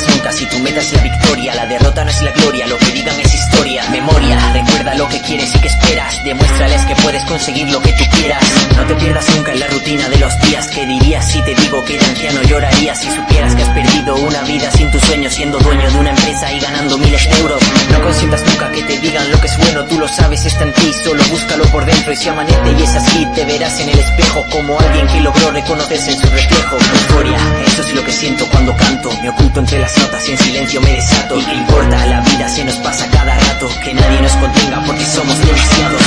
nunca si tu meta es la victoria. La derrota no es la gloria, lo que digan es Memoria, recuerda lo que quieres y que esperas. Demuéstrales que puedes conseguir lo que tú quieras. No te pierdas nunca en la rutina de los días. ¿Qué dirías si te digo que de anciano llorarías si supieras que has perdido una vida sin tu sueño, siendo dueño de una empresa y ganando miles de euros? No consientas nunca que te digan lo que es bueno, tú lo sabes, está en ti, solo búscalo por dentro y si amanece y es así, te verás en el espejo como alguien que logró reconocerse en su reflejo. Euforia, eso es lo que siento cuando canto, me oculto entre las notas y en silencio me desato. ¿Y qué importa? La vida se nos pasa cada rato, que nadie nos contenga porque somos demasiados.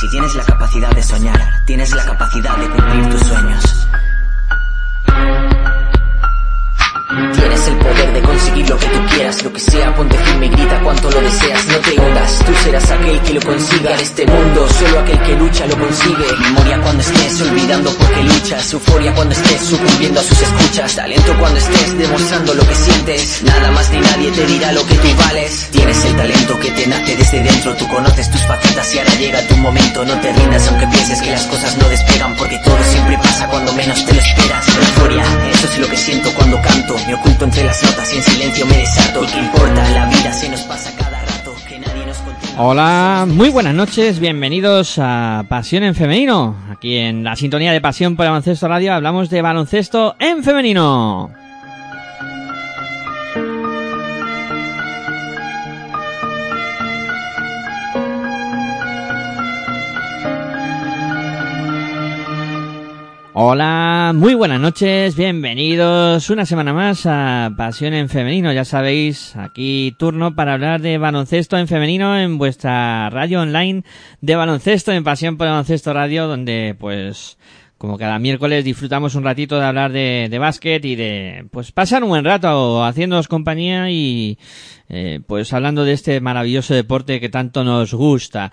Si tienes la capacidad de soñar, tienes la capacidad de cumplir tus sueños. Tienes el poder de conseguir lo que tú quieras, lo que sea, ponte firme y grita cuanto lo deseas, no te hundas, tú serás aquel que lo consiga. En este mundo, solo aquel que lucha lo consigue. Memoria cuando estés olvidando porque luchas, euforia cuando estés sucumbiendo a sus escuchas, talento cuando estés demostrando lo que sientes, nada más ni nadie te dirá lo que tú vales. Tienes el talento que te nace desde dentro, tú conoces tus facetas y ahora llega tu momento, no te rindas aunque pienses que las cosas no despegan, porque todo siempre pasa cuando menos te lo esperas. Euforia, eso es lo que siento cuando canto, me oculto entre las notas y en silencio me desato. ¿Y qué importa? La vida se nos pasa cada rato, que nadie nos. Hola, muy buenas noches, bienvenidos a Pasión en Femenino. Aquí en la sintonía de Pasión por Baloncesto Radio hablamos de baloncesto en femenino. Hola, muy buenas noches, bienvenidos una semana más a Pasión en Femenino. Ya sabéis, aquí turno para hablar de baloncesto en femenino en vuestra radio online de baloncesto en Pasión por Baloncesto Radio, donde pues como cada miércoles disfrutamos un ratito de hablar de, de básquet y de pues pasar un buen rato haciéndonos compañía y eh, pues hablando de este maravilloso deporte que tanto nos gusta.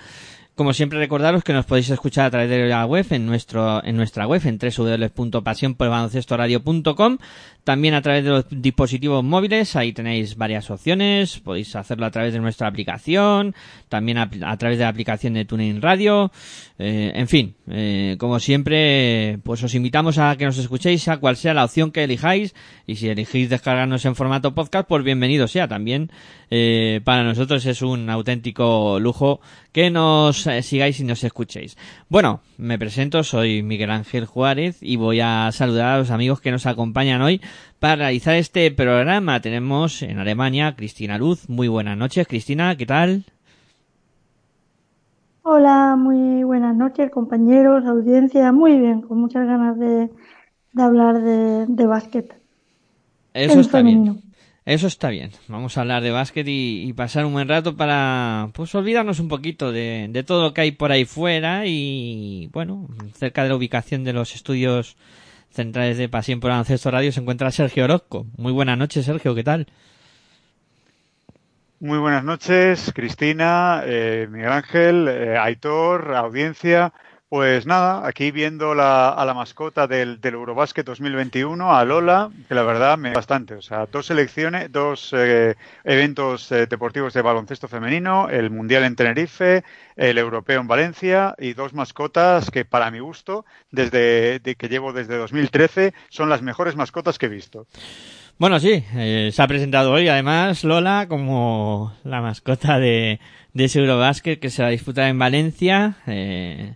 Como siempre recordaros que nos podéis escuchar a través de la web en nuestro en nuestra web en www.pasionporbaloncestoradio.com también a través de los dispositivos móviles, ahí tenéis varias opciones, podéis hacerlo a través de nuestra aplicación, también a, a través de la aplicación de TuneIn Radio, eh, en fin, eh, como siempre, pues os invitamos a que nos escuchéis a cual sea la opción que elijáis y si elegís descargarnos en formato podcast, pues bienvenido sea también. Eh, para nosotros es un auténtico lujo que nos eh, sigáis y nos escuchéis. Bueno, me presento, soy Miguel Ángel Juárez y voy a saludar a los amigos que nos acompañan hoy para realizar este programa. Tenemos en Alemania Cristina Luz. Muy buenas noches, Cristina, ¿qué tal? Hola, muy buenas noches, compañeros, audiencia. Muy bien, con muchas ganas de, de hablar de, de básquet. Eso en está femenino. bien. Eso está bien. Vamos a hablar de básquet y, pasar un buen rato para pues olvidarnos un poquito de, todo lo que hay por ahí fuera y bueno, cerca de la ubicación de los estudios centrales de Pasión por Baloncesto Radio se encuentra Sergio Orozco. Muy buenas noches, Sergio, ¿qué tal? Muy buenas noches, Cristina, eh, Miguel Ángel, eh, Aitor, audiencia. Pues nada, aquí viendo la, a la mascota del, del Eurobásquet 2021, a Lola, que la verdad me bastante. O sea, dos selecciones, dos eh, eventos eh, deportivos de baloncesto femenino, el Mundial en Tenerife, el Europeo en Valencia y dos mascotas que para mi gusto, desde de, que llevo desde 2013, son las mejores mascotas que he visto. Bueno, sí, eh, se ha presentado hoy además Lola como la mascota de, de ese Eurobásquet que se va a disputar en Valencia. Eh,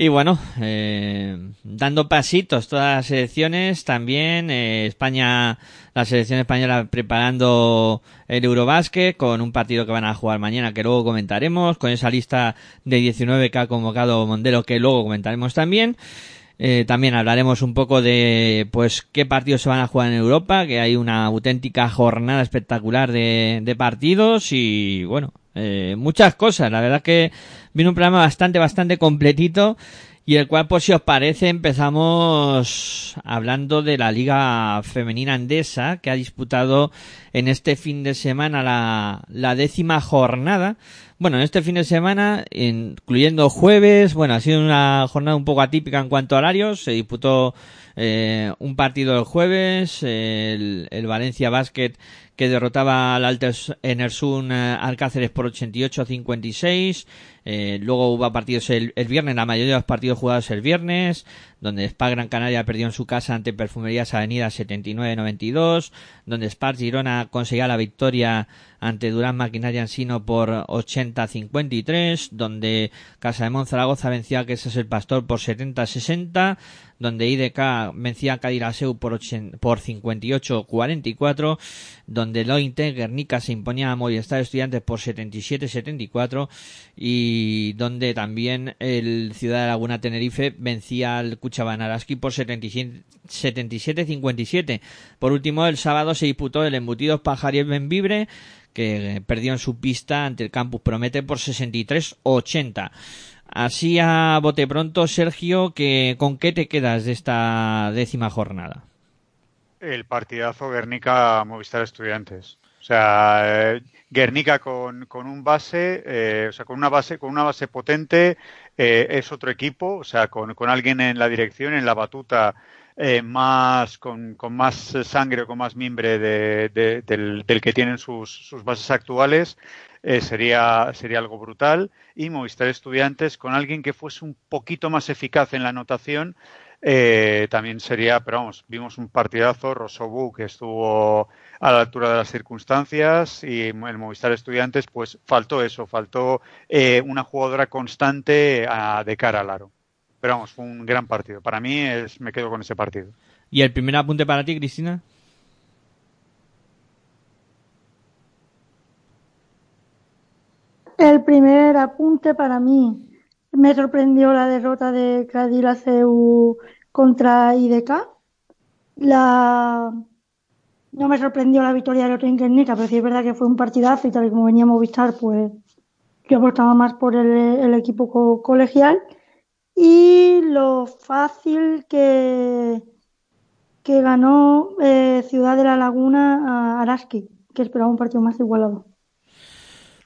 y bueno, eh, dando pasitos todas las selecciones, también eh, España, la selección española preparando el Eurobásquet con un partido que van a jugar mañana que luego comentaremos, con esa lista de 19 que ha convocado Mondelo que luego comentaremos también. Eh, también hablaremos un poco de pues qué partidos se van a jugar en Europa, que hay una auténtica jornada espectacular de, de partidos y bueno, eh, muchas cosas. La verdad que viene un programa bastante, bastante completito y el cual, pues si os parece, empezamos hablando de la Liga Femenina Andesa que ha disputado en este fin de semana la, la décima jornada. Bueno, en este fin de semana, incluyendo jueves, bueno, ha sido una jornada un poco atípica en cuanto a horarios. Se disputó eh, un partido el jueves, el, el Valencia Basket que derrotaba al Alter Enersun eh, Alcáceres por 88 a 56. Eh, luego hubo partidos el, viernes, la mayoría de los partidos jugados el viernes, donde Spa Gran Canaria perdió en su casa ante Perfumerías Avenida 79-92, donde Spar Girona conseguía la victoria ante Durán Maquinaria Sino por 80-53, donde Casa de Monzaragoza vencía a que ese es el Pastor por 70-60, donde IDK vencía a Cadiraseu por, por 58-44, donde Lointe Guernica se imponía a Movistar Estudiantes por 77-74 y donde también el Ciudad de Laguna Tenerife vencía al Cuchaban Araski por 77-57. Por último, el sábado se disputó el Embutidos Pajariel Benvibre que perdió en su pista ante el Campus Promete por 63-80. Así a bote pronto, Sergio, que, ¿con qué te quedas de esta décima jornada? El partidazo Guernica-Movistar Estudiantes. O sea, eh, Guernica con, con un base, eh, o sea, con una base, con una base potente, eh, es otro equipo, o sea, con, con, alguien en la dirección, en la batuta, más, con, con, más sangre o con más mimbre de, del, del, que tienen sus, sus bases actuales. Eh, sería, sería algo brutal. Y Movistar Estudiantes con alguien que fuese un poquito más eficaz en la anotación. Eh, también sería, pero vamos, vimos un partidazo, Rosobu, que estuvo a la altura de las circunstancias y el Movistar Estudiantes, pues faltó eso, faltó eh, una jugadora constante a, de cara al aro. Pero vamos, fue un gran partido. Para mí es, me quedo con ese partido. ¿Y el primer apunte para ti, Cristina? El primer apunte para mí me sorprendió la derrota de CEU contra IDK. La... No me sorprendió la victoria de Guernica, pero sí es verdad que fue un partidazo y tal y como veníamos a vistar, pues yo apostaba más por el, equipo colegial. Y lo fácil que, que ganó eh, Ciudad de la Laguna a Araski, que esperaba un partido más igualado.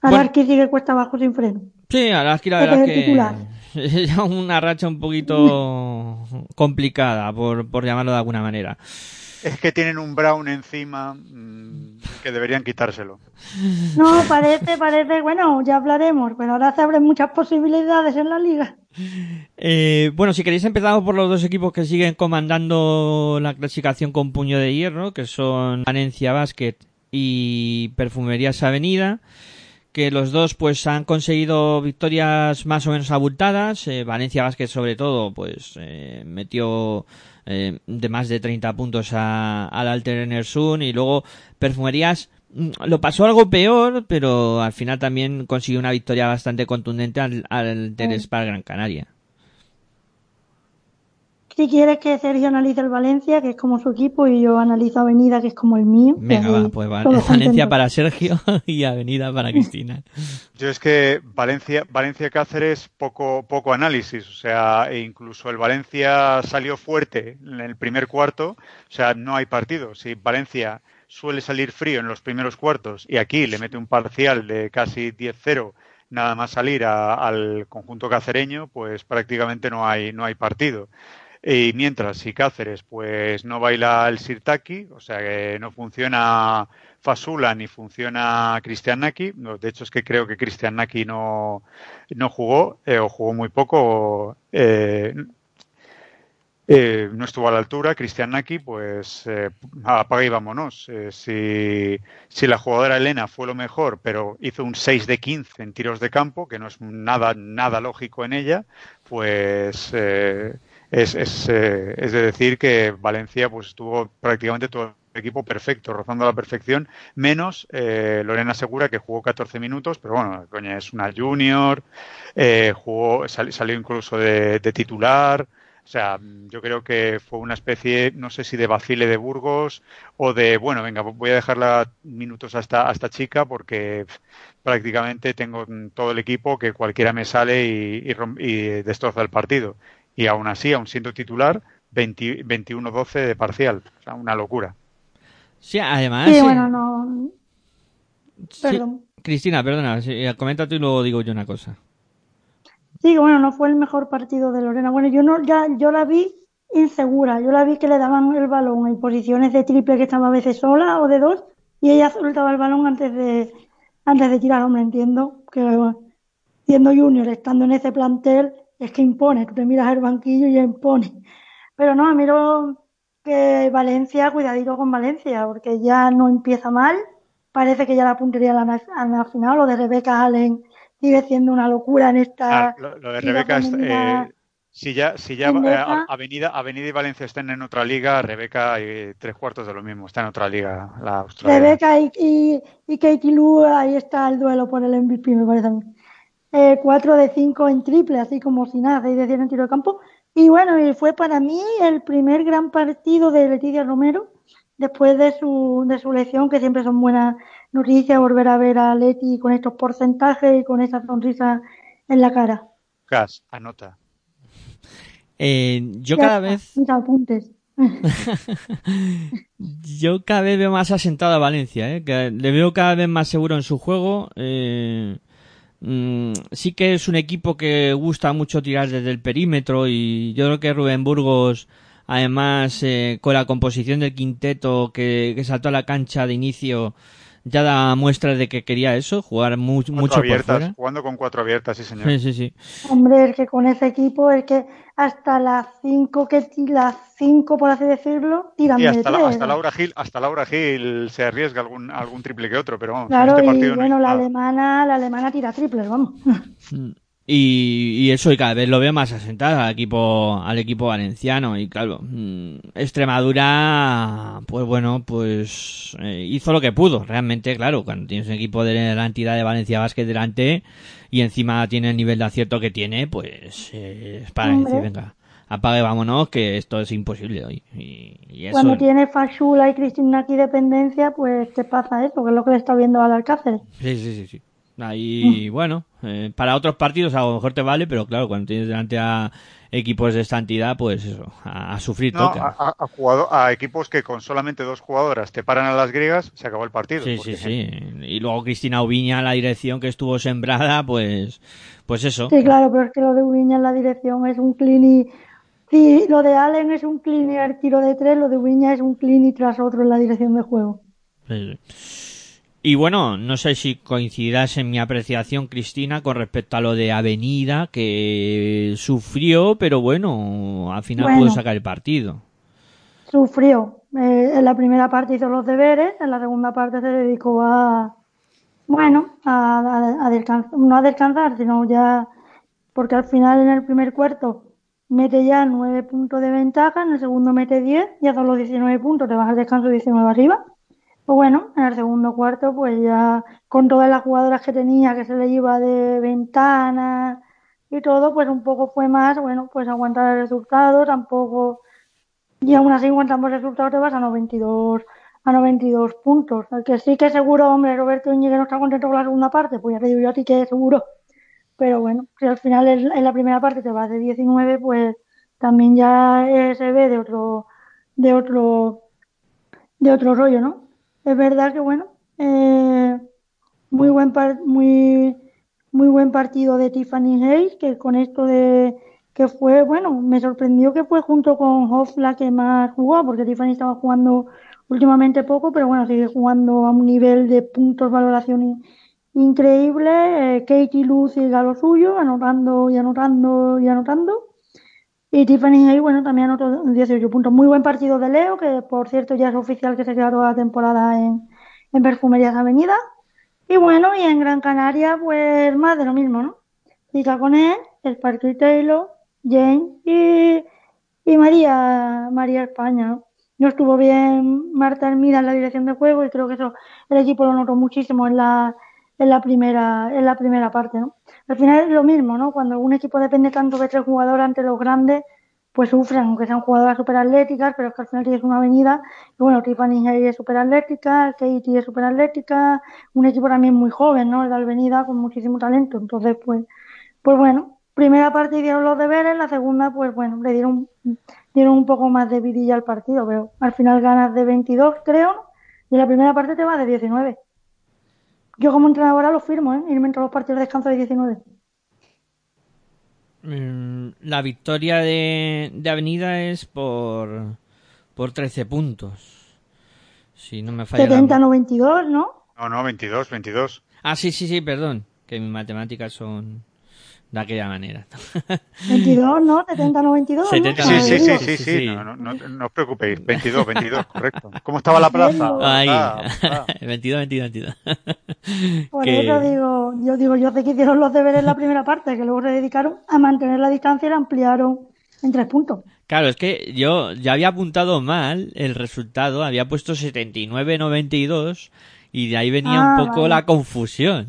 Araski sigue cuesta abajo sin freno. Sí, Araski la verdad que es una racha un poquito complicada, por, por llamarlo de alguna manera. Es que tienen un Brown encima mm, que deberían quitárselo. No, parece, parece, bueno, ya hablaremos, pero ahora se abren muchas posibilidades en la liga. Eh, bueno, si queréis empezamos por los dos equipos que siguen comandando la clasificación con puño de hierro, que son Valencia Basket y Perfumerías Avenida que los dos pues han conseguido victorias más o menos abultadas. Eh, Valencia Vázquez sobre todo pues eh, metió eh, de más de 30 puntos al Alter Enersun y luego Perfumerías mm, lo pasó algo peor, pero al final también consiguió una victoria bastante contundente al, al Gran Canaria. Si quieres que Sergio analice el Valencia, que es como su equipo, y yo analizo Avenida, que es como el mío. Venga, va, pues Valencia para Sergio y Avenida para Cristina. Yo es que Valencia, Valencia Cáceres, poco, poco análisis. O sea, e incluso el Valencia salió fuerte en el primer cuarto. O sea, no hay partido. Si Valencia suele salir frío en los primeros cuartos y aquí le mete un parcial de casi 10-0 nada más salir al conjunto cacereño, pues prácticamente no hay, no hay partido. Y mientras, si Cáceres pues no baila el Sirtaki, o sea que no funciona Fasula ni funciona Cristian Naki, de hecho es que creo que Cristian Naki no, no jugó eh, o jugó muy poco, eh, eh, no estuvo a la altura, Cristian Naki, pues apaga y vámonos. si, si la jugadora Elena fue lo mejor, pero hizo un 6 de 15 en tiros de campo, que no es nada, nada lógico en ella, pues es, es, eh, es de decir que Valencia pues estuvo prácticamente todo el equipo perfecto, rozando la perfección, menos eh, Lorena Segura, que jugó 14 minutos, pero bueno, coña, es una junior, eh, jugó, salió incluso de, titular, o sea, yo creo que fue una especie, no sé si de vacile de Burgos o de, bueno, venga, voy a dejarla minutos hasta chica porque prácticamente tengo todo el equipo que cualquiera me sale y, y destroza el partido y aún así, aún siendo titular, 21-12 de parcial. O sea, una locura. Sí, además. Sí, bueno, no. Perdón. Cristina, perdona, comenta tú y luego digo yo una cosa. Sí, bueno, no fue el mejor partido de Lorena. Bueno, yo no, ya, yo la vi insegura. Yo la vi que le daban el balón en posiciones de triple que estaba a veces sola o de dos y ella soltaba el balón antes de, antes de tirar, hombre, entiendo que siendo junior, estando en ese plantel, es que impone, tú te miras el banquillo y impone. Pero no, miro que Valencia, cuidadito con Valencia, porque ya no empieza mal, parece que ya la puntería la, la final, lo de Rebeca Allen sigue siendo una locura en esta... Ah, lo, de Rebeca, eh, si ya, si ya eh, Avenida, Avenida y Valencia están en otra liga, Rebeca y tres cuartos de lo mismo, está en otra liga, la Australia. Rebeca y, y, Katie Lou, ahí está el duelo por el MVP, me parece a mí. Eh, 4 de 5 en triple, así como si nada, 6 de 10 en tiro de campo. Y bueno, y fue para mí el primer gran partido de Leticia Romero, después de su, de su lesión, que siempre son buenas noticias, volver a ver a Leti con estos porcentajes y con esa sonrisa en la cara. Gas, anota. Eh, yo cada vez. yo cada vez veo más asentado a Valencia, ¿eh? le veo cada vez más seguro en su juego. Eh, sí que es un equipo que gusta mucho tirar desde el perímetro y yo creo que Rubén Burgos, además, eh, con la composición del quinteto que, que saltó a la cancha de inicio, ya da muestra de que quería eso, jugar mucho abiertas, por fuera. Jugando con cuatro abiertas, sí señor. Sí, sí, sí. Hombre, es que con ese equipo, es que hasta las cinco, que las cinco por así decirlo, tiran y hasta, de hasta Laura Gil, hasta Laura Gil se arriesga algún, algún triple que otro, pero vamos. Claro, este y bueno, la alemana, la alemana tira triples, vamos. Mm. Y, y, eso y cada vez lo veo más asentado al equipo al equipo valenciano y claro mm, Extremadura pues bueno pues eh, hizo lo que pudo realmente claro cuando tienes un equipo de la entidad de Valencia Basket delante y encima tiene el nivel de acierto que tiene pues eh, es para decir venga apague vámonos que esto es imposible hoy y, cuando tiene Fashula y Cristina aquí dependencia pues te pasa eso que es lo que le está viendo al Alcácer. Sí sí sí sí. Ahí, bueno, eh, para otros partidos a lo mejor te vale, pero claro, cuando tienes delante a equipos de esta entidad, pues eso, a, sufrir toca. A, a, a, equipos que con solamente dos jugadoras te paran a las griegas, se acabó el partido. Sí, sí, sí. Y luego Cristina Ubiña, la dirección que estuvo sembrada, pues, pues eso. Sí, claro, pero es que lo de Ubiña en la dirección es un clini. Sí, lo de Allen es un clini al tiro de tres, lo de Ubiña es un clini tras otro en la dirección de juego. Sí, sí. Y bueno, no sé si coincidirás en mi apreciación, Cristina, con respecto a lo de Avenida, que sufrió, pero bueno, al final pudo sacar el partido. Sufrió. Eh, en la primera parte hizo los deberes, en la segunda parte se dedicó a, bueno, a, a, descansar, no a descansar, sino ya, porque al final en el primer cuarto mete ya nueve puntos de ventaja, en el segundo mete diez, ya son los 19 puntos, te vas al descanso 19 arriba pues bueno, en el segundo cuarto, pues ya con todas las jugadoras que tenía, que se le iba de ventana y todo, pues un poco fue más, bueno, pues aguantar el resultado, tampoco, y aún así aguantamos el resultado te vas a 92, a 92 puntos. El que sí que seguro, hombre, Roberto Íñiguez no está contento con la segunda parte, pues ya te digo yo a ti que seguro. Pero bueno, si al final en la primera parte te vas de 19, pues también ya se ve de otro, de otro, de otro rollo, ¿no? Es verdad que bueno, eh, muy buen muy muy buen partido de Tiffany Hayes, que con esto de que fue, bueno, me sorprendió que fue junto con Hoff la que más jugó, porque Tiffany estaba jugando últimamente poco, pero bueno, sigue jugando a un nivel de puntos, valoración increíble. Eh, Katie Luz sigue a lo suyo, anotando y anotando y anotando. Y Tiffany ahí, bueno, también anotó 18 puntos. Muy buen partido de Leo, que por cierto ya es oficial que se quedó la temporada en, en Perfumerías Avenida. Y bueno, y en Gran Canaria, pues más de lo mismo, ¿no? Chica con él, el Parque Taylor, Jane y, y María, María España, ¿no? No estuvo bien Marta Hermida en la dirección de juego y creo que eso el equipo lo notó muchísimo en la, en la primera, en la primera parte, ¿no? Al final es lo mismo, ¿no? Cuando un equipo depende tanto de tres jugadores ante los grandes, pues sufren, aunque sean jugadoras super atléticas, pero es que al final tienes una avenida, y bueno, Tiffany es super atlética, Katie es super atlética, un equipo también muy joven, ¿no? De avenida con muchísimo talento, entonces pues, pues bueno, primera parte dieron los deberes, la segunda pues bueno, le dieron, dieron un poco más de vidilla al partido, pero al final ganas de 22 creo, y la primera parte te va de 19. Yo como entrenadora lo firmo, ¿eh? Irme entre los partidos de descanso de 19. Mm, la victoria de, de Avenida es por, por 13 puntos. Si no me falla. 70-92, ¿no? No, no, 22, 22. Ah, sí, sí, sí, perdón. Que mis matemáticas son de aquella manera. 22, ¿no? 70, 92. Sí, sí, sí, sí, sí, No, no, no, no, os preocupéis. 22, 22, correcto. ¿Cómo estaba la plaza? Ahí. 22, 22, 22. Por eso digo, yo digo, yo sé que hicieron los deberes en la primera parte, que luego se dedicaron a mantener la distancia y la ampliaron en tres puntos. Claro, es que yo ya había apuntado mal el resultado, había puesto 79-92 y de ahí venía un Ah, poco vale. la confusión.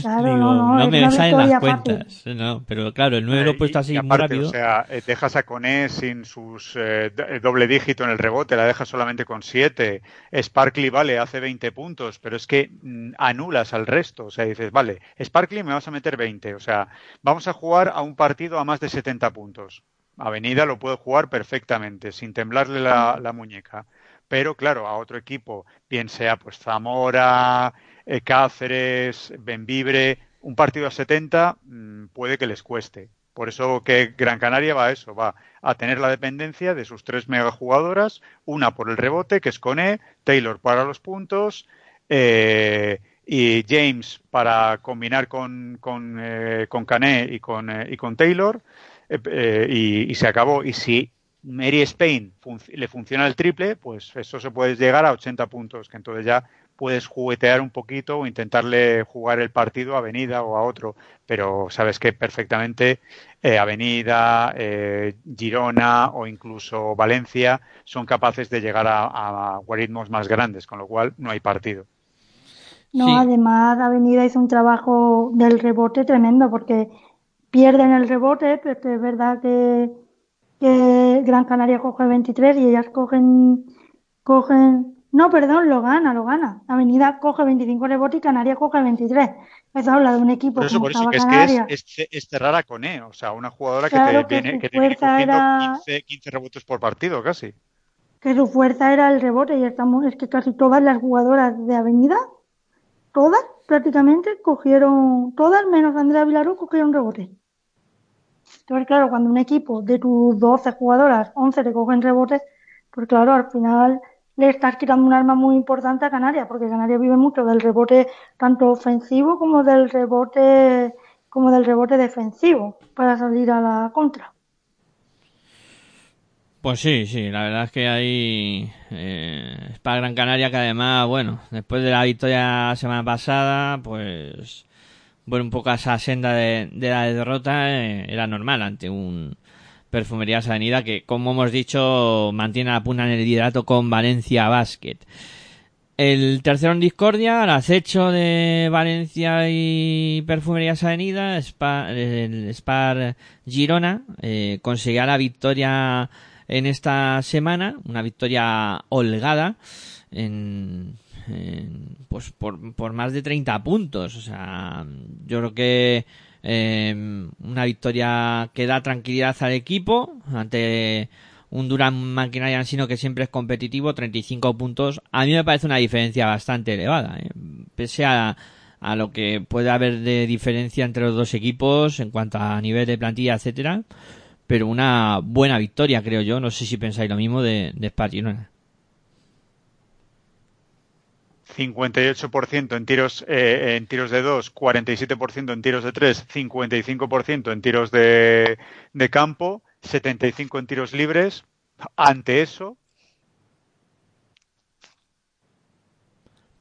Claro, Digo, no, no, no es me salen las cuentas. No, pero claro, el 9 lo he puesto así y muy aparte, rápido. O sea, eh, dejas a Coné sin sus eh, do- doble dígito en el rebote, la dejas solamente con 7. Sparkly, vale, hace 20 puntos, pero es que mm, anulas al resto. O sea, dices, vale, Sparkly me vas a meter 20. O sea, vamos a jugar a un partido a más de 70 puntos. Avenida lo puedo jugar perfectamente, sin temblarle la, la muñeca. Pero claro, a otro equipo, bien sea pues Zamora, eh, Cáceres, Benvibre, un partido a 70 mm, puede que les cueste. Por eso que Gran Canaria va a eso, va a tener la dependencia de sus tres megajugadoras, una por el rebote, que es Cone, Taylor para los puntos, eh, y James para combinar con, con, eh, con Cané y con, eh, y con Taylor, eh, y, y se acabó. Y si Mary Spain le funciona el triple, pues eso se puede llegar a 80 puntos, que entonces ya puedes juguetear un poquito o intentarle jugar el partido a Avenida o a otro, pero sabes que perfectamente eh, Avenida, eh, Girona o incluso Valencia son capaces de llegar a, a guaritmos más grandes, con lo cual no hay partido. No, Sí. además Avenida hizo un trabajo del rebote tremendo porque pierden el rebote, pero es verdad que, que Gran Canaria coge 23 y ellas cogen, cogen, no, perdón, lo gana, lo gana. Avenida coge 25 rebotes y Canaria coge 23. Eso habla de un equipo Por eso, como por eso que es que Canaria. es, es, es cerrar a Cone, o sea, una jugadora que te que viene, que te viene era- 15, 15 rebotes por partido casi. que su fuerza era el rebote y estamos, es que casi todas las jugadoras de Avenida, todas prácticamente cogieron, todas menos Andrea Vilaró cogieron rebote. Entonces, claro, cuando un equipo de tus 12 jugadoras, 11 te cogen rebotes, pues claro, al final le estás quitando un arma muy importante a Canarias, porque Canarias vive mucho del rebote tanto ofensivo como del rebote como del rebote defensivo para salir a la contra. Pues sí, sí, la verdad es que ahí eh, es para Gran Canaria que además, bueno, después de la victoria semana pasada, pues bueno, un poco a esa senda de, la derrota eh, era normal ante un Perfumerías Avenida que, como hemos dicho, mantiene la puna en el liderato con Valencia Basket. El tercero en discordia, el acecho de Valencia y Perfumerías Avenida, Spa- el Spar Girona, eh, la victoria en esta semana, una victoria holgada, en, pues por, por más de 30 puntos. O sea, yo creo que eh, una victoria que da tranquilidad al equipo ante un Durán Maquinaria Ansino que siempre es competitivo, 35 puntos. A mí me parece una diferencia bastante elevada, ¿eh? pese a, a lo que puede haber de diferencia entre los dos equipos en cuanto a nivel de plantilla, etcétera. Pero una buena victoria, creo yo. No sé si pensáis lo mismo de, de Spar Girona. 58% en tiros eh, en tiros de 2, 47% en tiros de 3, 55% en tiros de, de campo, 75 en tiros libres. Ante eso,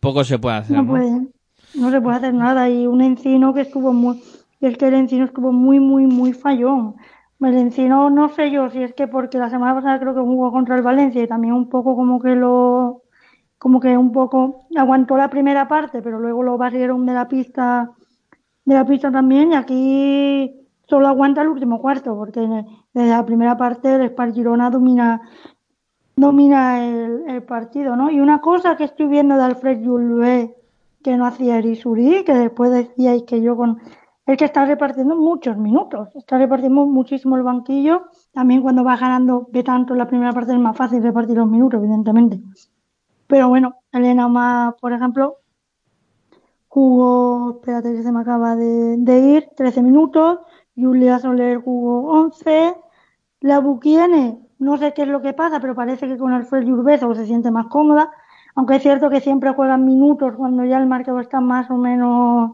Poco se puede hacer. No ¿no? puede, no se puede hacer nada. Y un encino que estuvo muy, y es que el encino estuvo muy, muy, muy fallón. El encino, no sé yo si es que porque la semana pasada creo que jugó contra el Valencia y también un poco como que lo, como que un poco aguantó la primera parte, pero luego lo barrieron de la pista, de la pista también y aquí solo aguanta el último cuarto, porque desde la primera parte el Spar Girona domina, domina el, partido, ¿no? Y una cosa que estoy viendo de Alfred Julve que no hacía Erisuri, que después decíais que yo con es que está repartiendo muchos minutos, está repartiendo muchísimo el banquillo. También cuando va ganando de tanto en la primera parte es más fácil repartir los minutos, evidentemente. Pero bueno, Elena más, por ejemplo, jugó, espérate que se me acaba de, de ir, 13 minutos, Julia Soler jugó 11, la Buquiene no sé qué es lo que pasa, pero parece que con Alfred Yurbezo se siente más cómoda, aunque es cierto que siempre juegan minutos cuando ya el marcador está más o menos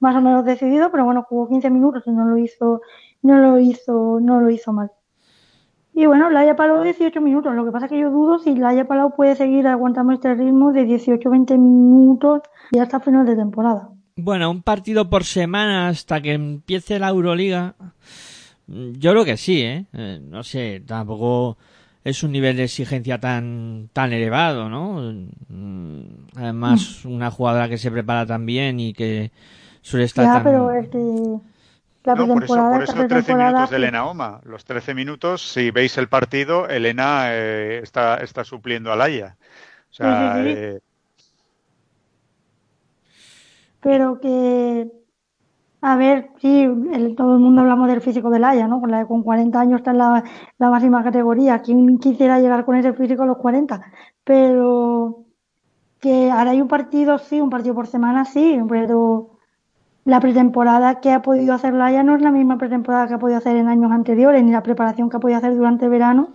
más o menos decidido, pero bueno, jugó 15 minutos y no lo hizo no lo hizo no lo hizo mal. Y bueno, Laia Palau 18 minutos. Lo que pasa es que yo dudo si Laia Palau puede seguir aguantando este ritmo de 18-20 minutos y hasta final de temporada. Bueno, un partido por semana hasta que empiece la Euroliga. Yo creo que sí, ¿eh? ¿eh? no sé, tampoco es un nivel de exigencia tan tan elevado, ¿no? Además, mm. una jugadora que se prepara tan bien y que suele estar ya, pero es que no, por eso, por eso 13 minutos de Elena Oma. Los 13 minutos, si veis el partido, Elena eh, está, está supliendo a Laia. O sea, eh, Pero que, a ver, sí, todo el mundo hablamos del físico de Laia, ¿no? Con, la, con 40 años está en la, la máxima categoría. ¿Quién quisiera llegar con ese físico a los 40? Pero que ahora hay un partido, sí, un partido por semana, sí, pero la pretemporada que ha podido hacer Laia no es la misma pretemporada que ha podido hacer en años anteriores, ni la preparación que ha podido hacer durante el verano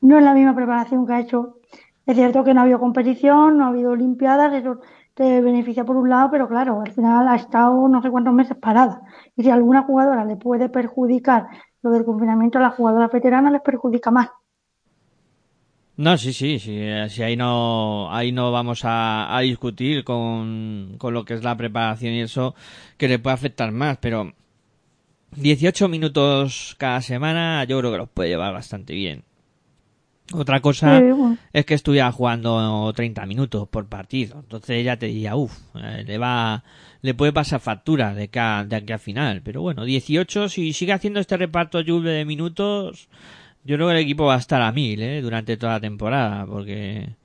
no es la misma preparación que ha hecho. Es cierto que no ha habido competición, no ha habido olimpiadas, eso te beneficia por un lado, pero claro, al final ha estado no sé cuántos meses parada. Y si a alguna jugadora le puede perjudicar lo del confinamiento, a la jugadora veterana les perjudica más. No, sí, sí, sí, eh, sí, ahí no, ahí no vamos a, a discutir con, con lo que es la preparación y eso que le puede afectar más, pero 18 minutos cada semana yo creo que los puede llevar bastante bien. Otra cosa es que estuviera jugando 30 minutos por partido. Entonces ya te diría, uff, eh, le va, le puede pasar factura de, de aquí a final. Pero bueno, 18, si sigue haciendo este reparto Juve de minutos, yo creo que el equipo va a estar a mil ¿eh? durante toda la temporada, porque eh,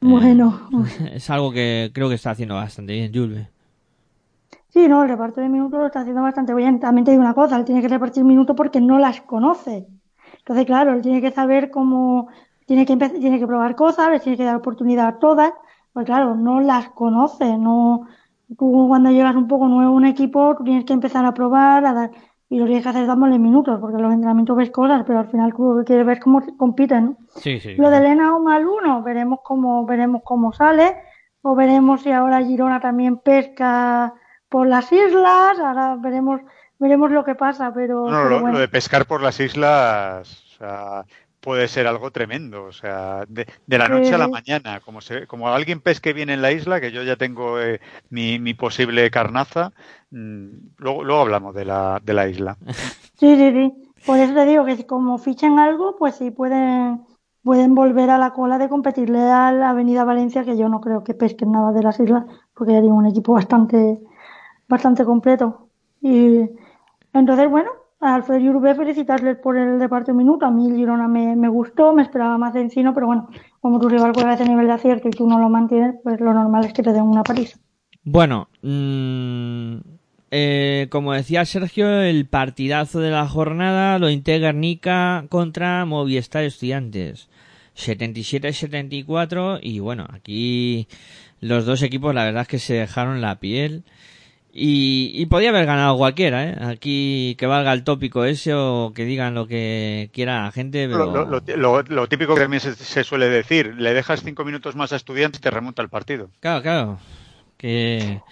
bueno. es algo que creo que está haciendo bastante bien Julve. Sí, no, el reparto de minutos lo está haciendo bastante bien. También te digo una cosa, él tiene que repartir minutos porque no las conoce. Entonces, claro, él tiene que saber cómo, tiene que tiene que probar cosas, le tiene que dar oportunidad a todas, pues claro, no las conoce, no, tú cuando llegas un poco nuevo a un equipo, tú tienes que empezar a probar, a dar, y lo tienes que hacer dándole minutos, porque en los entrenamientos ves cosas, pero al final tú quieres ver cómo compiten, ¿no? Sí, sí. Lo de Elena o mal uno, veremos cómo, veremos cómo sale, o veremos si ahora Girona también pesca por las islas, ahora veremos, veremos lo que pasa, pero. No, lo, de pescar por las islas, o sea, puede ser algo tremendo, o sea, de, la noche a la mañana, como se, como alguien pesque bien en la isla, que yo ya tengo eh, mi, mi posible carnaza, Mm, luego, luego hablamos de la, de la isla. Sí, sí, sí. Por eso te digo que si como fichen algo, pues sí pueden, pueden volver a la cola de competirle a la Avenida Valencia, que yo no creo que pesquen nada de las islas, porque ya digo, un equipo bastante, bastante completo. Y entonces, bueno, a Alfred Urbe felicitarles por el reparto minuto. A mí Girona me, gustó, me esperaba más de encino, pero bueno, como tu rival juega ese nivel de acierto y tú no lo mantienes, pues lo normal es que te den una paliza. Bueno, mmm, eh, como decía Sergio, el partidazo de la jornada lo integra Nica contra Movistar Estudiantes. 77-74 y bueno, aquí los dos equipos la verdad es que se dejaron la piel y, y podía haber ganado cualquiera, ¿eh? Aquí que valga el tópico ese o que digan lo que quiera la gente. Pero... Lo, lo, típico que también se, se, suele decir, le dejas cinco minutos más a estudiantes y te remonta el partido. Claro, claro.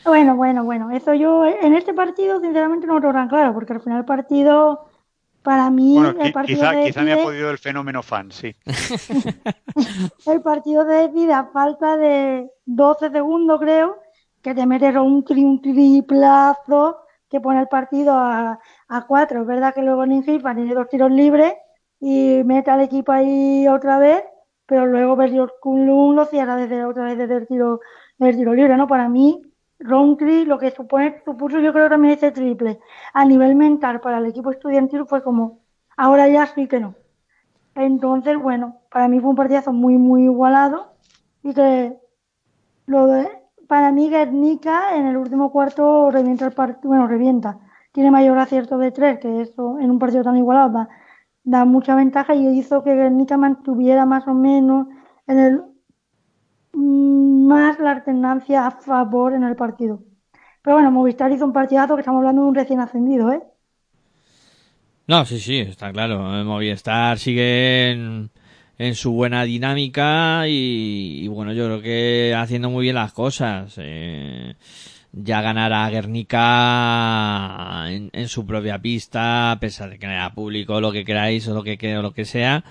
Bueno, bueno, bueno, eso yo en este partido sinceramente no lo tan claro, porque al final el partido, para mí, el partido quizá, me ha podido el fenómeno fan, sí. el partido de decide a falta de 12 segundos, creo, que te metes un, un triplazo que pone el partido a, a cuatro. Es verdad que luego Ninjipa tiene dos tiros libres y mete al equipo ahí otra vez, pero luego Kunlun lo cierra desde otra vez desde el tiro el tiro libre, ¿no? Para mí, Roundtree lo que supone, supuso yo creo también ese triple a nivel mental para el equipo estudiantil fue como, ahora ya sí que no. Entonces, bueno, para mí fue un partidazo muy, muy igualado y que lo de, para mí Guernica en el último cuarto revienta el partido, bueno, revienta, tiene mayor acierto de tres, que eso en un partido tan igualado da, mucha ventaja y hizo que Guernica mantuviera más o menos en el más la alternancia a favor en el partido. Pero bueno, Movistar hizo un partidazo que estamos hablando de un recién ascendido, ¿eh? No, sí, sí, está claro. Movistar sigue en su buena dinámica y, bueno, yo creo que haciendo muy bien las cosas. Eh, ya ganar a Guernica en, en, su propia pista, a pesar de que no era público, lo que queráis o lo que, o lo que sea,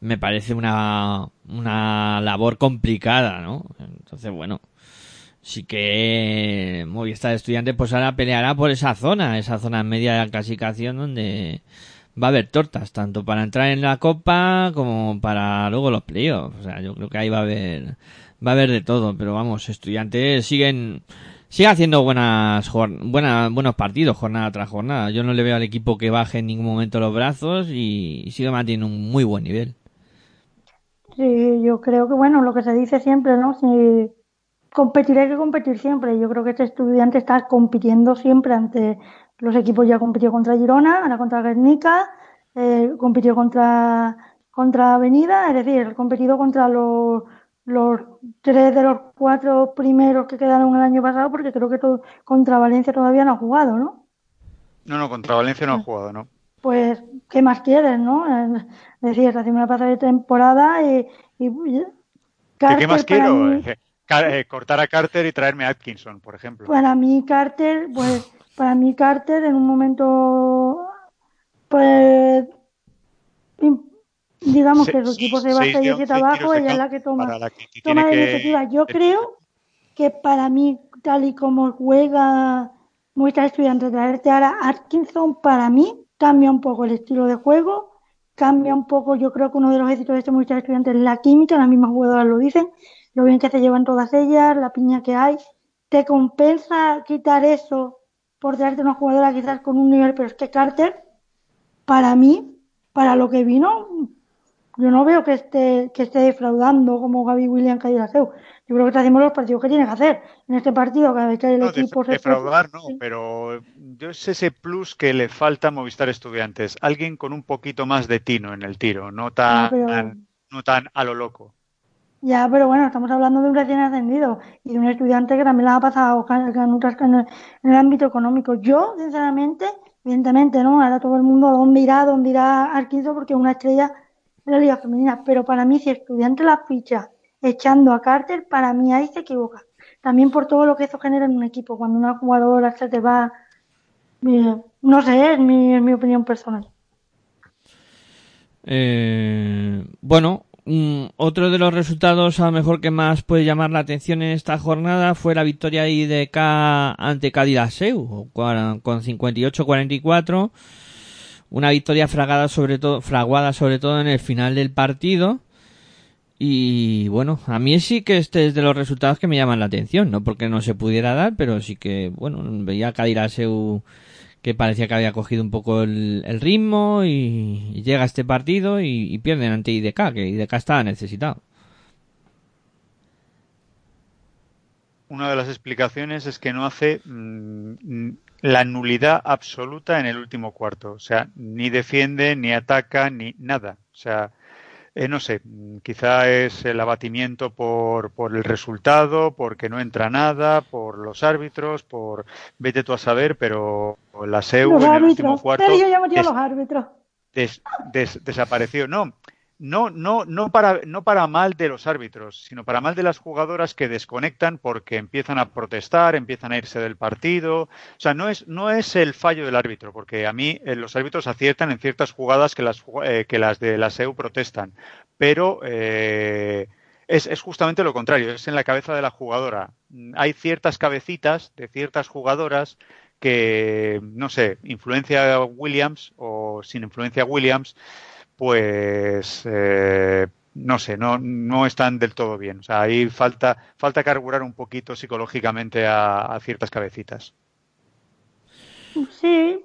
me parece una, una labor complicada, ¿no? Entonces, bueno, sí que Movistar Estudiante pues ahora peleará por esa zona, esa zona media de la clasificación donde va a haber tortas, tanto para entrar en la copa como para luego los playoffs. O sea, yo creo que ahí va a haber, va a haber de todo, pero vamos, estudiantes siguen, sigue haciendo buenas, buenas, buenos partidos jornada tras jornada. Yo no le veo al equipo que baje en ningún momento los brazos y, sigue manteniendo un muy buen nivel. Sí, yo creo que bueno, lo que se dice siempre, ¿no? Si competir hay que competir siempre. Yo creo que este estudiante está compitiendo siempre ante los equipos ya compitió contra Girona, ahora contra Guernica, eh, compitió contra, contra Avenida, es decir, competido contra los, los tres de los cuatro primeros que quedaron el año pasado, porque creo que todo, contra Valencia todavía no ha jugado, ¿no? No, no, contra Valencia no ha jugado, ¿no? Pues, ¿qué más quieres, no? Es decir, la primera pasada de temporada y... ¿Qué más quiero? Eh, cortar a Carter y traerme a Atkinson, por ejemplo. Para mí, Carter, pues para mí Carter en un momento, pues, digamos que su equipo se va a seguir abajo, ella es la que toma la, iniciativa. Yo creo que para mí, tal y como juega muchas estudiantes, traerte ahora Atkinson, para mí cambia un poco el estilo de juego, cambia un poco, yo creo que uno de los éxitos de este muchas estudiantes es la química, las mismas jugadoras lo dicen, lo bien que se llevan todas ellas, la piña que hay, te compensa quitar eso por traerte una jugadora quizás con un nivel, pero es que Carter, para mí, para lo que vino, yo no veo que esté, que esté defraudando como Gaby Williams Seu. Yo creo que está haciendo los partidos que tiene que hacer. En este partido, cada vez que el equipo se. Defraudar, no, pero yo es ese plus que le falta a Movistar Estudiantes. Alguien con un poquito más de tino en el tiro, no tan, no tan a lo loco. Ya, pero bueno, estamos hablando de un recién ascendido y de un estudiante que también la ha pasado en, el, ámbito económico. Yo, sinceramente, evidentemente, ¿no? Ahora todo el mundo, ¿dónde irá? ¿Dónde irá Arquizo? Porque es una estrella de la Liga Femenina. Pero para mí, si estudiante la ficha echando a Carter, para mí ahí se equivoca. También por todo lo que eso genera en un equipo. Cuando una jugadora se te va. no sé, es mi, es mi opinión personal. Eh, bueno, Mm, otro de los resultados a lo mejor que más puede llamar la atención en esta jornada fue la victoria IDK ante Seu con 58-44. Una victoria fragada sobre todo, fraguada sobre todo en el final del partido. Y bueno, a mí sí que este es de los resultados que me llaman la atención, no porque no se pudiera dar, pero sí que, bueno, veía Seu que parecía que había cogido un poco el, ritmo y, llega este partido y, pierden ante IDK, que IDK estaba necesitado. Una de las explicaciones es que no hace mm, la nulidad absoluta en el último cuarto. O sea, ni defiende, ni ataca, ni nada. O sea, eh, no sé, quizá es el abatimiento por, por el resultado, porque no entra nada, por los árbitros, por vete tú a saber, pero la SEU en el último cuarto desapareció. No, no, no, no para, no para mal de los árbitros, sino para mal de las jugadoras que desconectan porque empiezan a protestar, empiezan a irse del partido. O sea, no es, no es el fallo del árbitro, porque a mí eh, los árbitros aciertan en ciertas jugadas que las, eh, que las de la SEU protestan. Pero eh, es, es justamente lo contrario, es en la cabeza de la jugadora. Hay ciertas cabecitas de ciertas jugadoras que, no sé, influencia Williams o sin influencia Williams, pues eh, no sé, no, no están del todo bien. O sea, ahí falta, falta carburar un poquito psicológicamente a, ciertas cabecitas. Sí,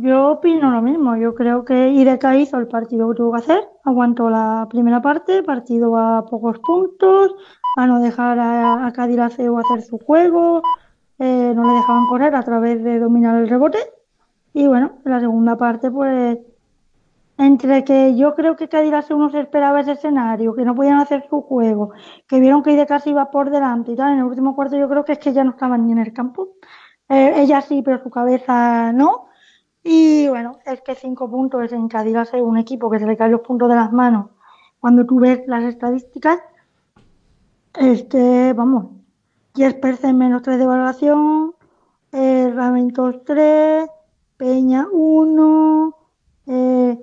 yo opino lo mismo. Yo creo que IDK hizo el partido que tuvo que hacer, aguantó la primera parte, partido a pocos puntos, a no dejar a, a Cádiz hacer su juego, eh, no le dejaban correr a través de dominar el rebote. Y bueno, en la segunda parte, pues entre que yo creo que Cádiz uno se esperaba ese escenario, que no podían hacer su juego, que vieron que casi iba por delante y tal, en el último cuarto yo creo que es que ya no estaban ni en el campo. Eh, ella sí, pero su cabeza no. Y bueno, es que cinco puntos en Cádiz un equipo que se le caen los puntos de las manos cuando tú ves las estadísticas, este, vamos, Jespersen menos 3 de valoración, eh, 3, Peña 1, eh,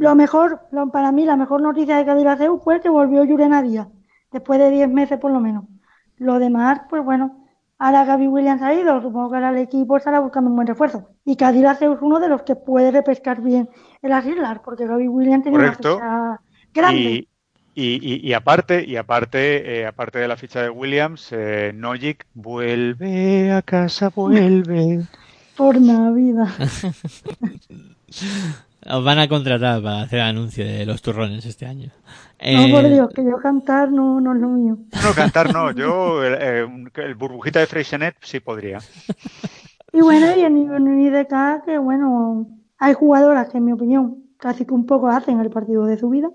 lo mejor, para mí, la mejor noticia de Cadillaceu fue que volvió Yurena Díaz, después de 10 meses por lo menos. Lo demás, pues bueno, ahora Gaby Williams ha ido, supongo que ahora el equipo estará buscando un buen refuerzo. Y Cadillaceu es uno de los que puede repescar bien en las islas, porque Gaby Williams tiene una ficha grande. Y, y, aparte, y aparte, eh, aparte de la ficha de Williams, eh, Nojic vuelve a casa, vuelve. Por Navidad. Os van a contratar para hacer anuncio de los turrones este año. No, por eh, Dios, que yo cantar no, no es lo mío. No, cantar no. Yo, eh, el, burbujita de Freixenet sí podría. Y bueno, y en nivel de acá, que bueno, hay jugadoras que en mi opinión casi que un poco hacen el partido de su vida.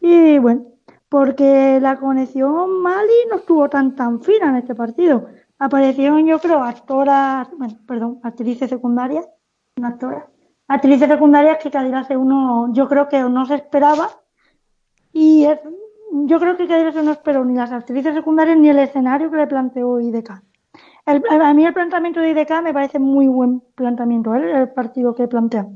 Y bueno, porque la conexión Mali no estuvo tan tan fina en este partido. Aparecieron, yo creo, actoras, bueno, perdón, actrices secundarias, no actoras, actrices secundarias que Cadirase uno, yo creo que no se esperaba. Y yo creo que Cadirase no esperó ni las actrices secundarias ni el escenario que le planteó IDK. El, a mí el planteamiento de IDK me parece muy buen planteamiento, ¿eh? el partido que plantea.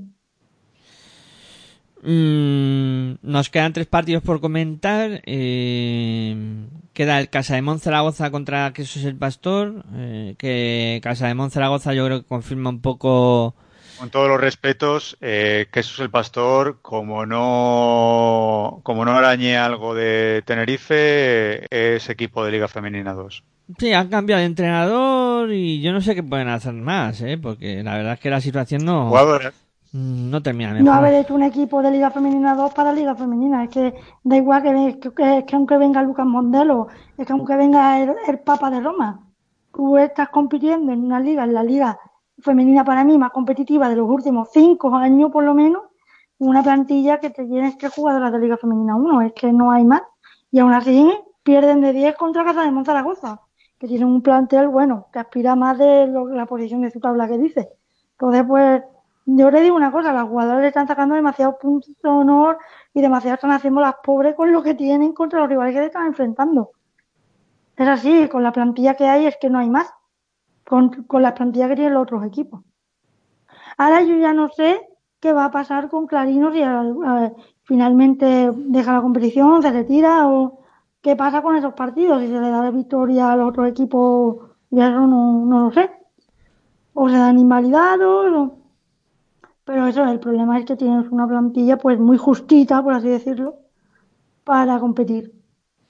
Mm, nos quedan tres partidos por comentar. Eh, queda el Casa de Monzaragoza contra Quesos el Pastor. Eh, que Casa de Monzaragoza yo creo que confirma un poco con todos los respetos, eh, Jesús el Pastor, como no, como no arañe algo de Tenerife, es equipo de Liga Femenina 2. Sí, han cambiado de entrenador y yo no sé qué pueden hacer más, ¿eh? porque la verdad es que la situación no, mm, no termina mejor. No haber hecho un equipo de Liga Femenina 2 para Liga Femenina, es que da igual que, que, aunque venga Lucas Mondelo, es que aunque venga el, el Papa de Roma, tú estás compitiendo en una liga, en la liga femenina para mí más competitiva de los últimos cinco años por lo menos, una plantilla que te tienes que jugadoras de Liga Femenina 1, es que no hay más. Y aún así pierden de 10 contra Casa de Monzaragoza, que tienen un plantel bueno, que aspira más de la posición de su tabla que dice. Entonces, pues, yo le digo una cosa, las jugadoras le están sacando demasiados puntos de honor y demasiado están haciendo las pobres con lo que tienen contra los rivales que le están enfrentando. Es así, con la plantilla que hay es que no hay más con, con las plantillas que tienen los otros equipos. Ahora yo ya no sé qué va a pasar con Clarinos si finalmente deja la competición, se retira o qué pasa con esos partidos, si se le da la victoria al otro equipo, ya eso no, no lo sé. O se dan invalidados, pero eso, el problema es que tienes una plantilla pues muy justita, por así decirlo, para competir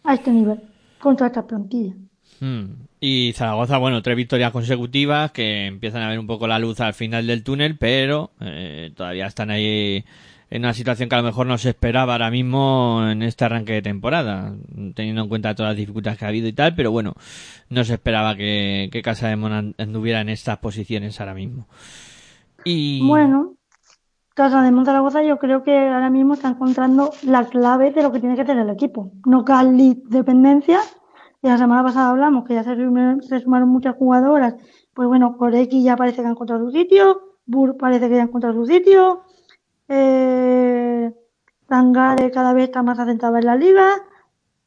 a este nivel contra esta plantilla. Hmm. Y Zaragoza, bueno, tres victorias consecutivas que empiezan a ver un poco la luz al final del túnel, pero eh, todavía están ahí en una situación que a lo mejor no se esperaba ahora mismo en este arranque de temporada, teniendo en cuenta todas las dificultades que ha habido y tal, pero bueno, no se esperaba que, Casa de Mon anduviera en estas posiciones ahora mismo. Y... Bueno, Casa de Zaragoza yo creo que ahora mismo está encontrando la clave de lo que tiene que tener el equipo. No Cali dependencia, y la semana pasada hablamos que ya se, sumaron muchas jugadoras. Pues bueno, Koreki ya parece que ha encontrado su sitio. Bur parece que ya ha encontrado su sitio. Eh, cada vez está más asentada en la liga.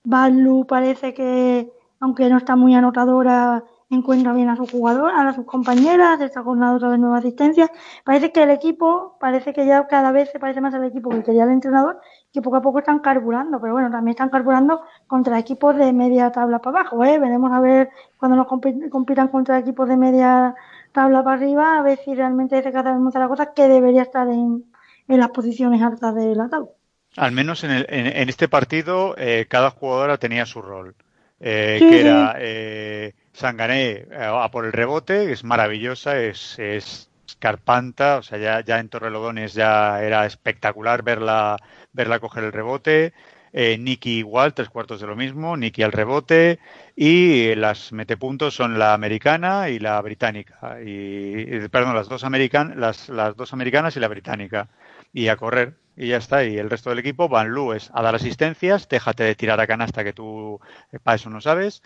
Balu parece que, aunque no está muy anotadora, encuentra bien a su jugador, a sus compañeras, está coordinando otra vez nuevas asistencias. Parece que el equipo, parece que ya cada vez se parece más al equipo que quería el entrenador que poco a poco están carburando, pero bueno, también están carburando contra equipos de media tabla para abajo, ¿eh? Veremos a ver cuando nos compitan contra equipos de media tabla para arriba, a ver si realmente vez la cosa que debería estar en, las posiciones altas de la tabla. Al menos en, en, este partido, eh, cada jugadora tenía su rol. Eh, que era eh, Sangané eh, a por el rebote, es maravillosa, es, es carpanta, o sea, ya, ya en Torrelodones ya era espectacular verla verla coger el rebote. Eh, Nicky igual, tres cuartos de lo mismo, Nicky al rebote y las metepuntos son la americana y la británica. Y, perdón las dos american las, las dos americanas y la británica. Y a correr y ya está y el resto del equipo Van Lu es a dar asistencias déjate de tirar a canasta que tú eh, para eso no sabes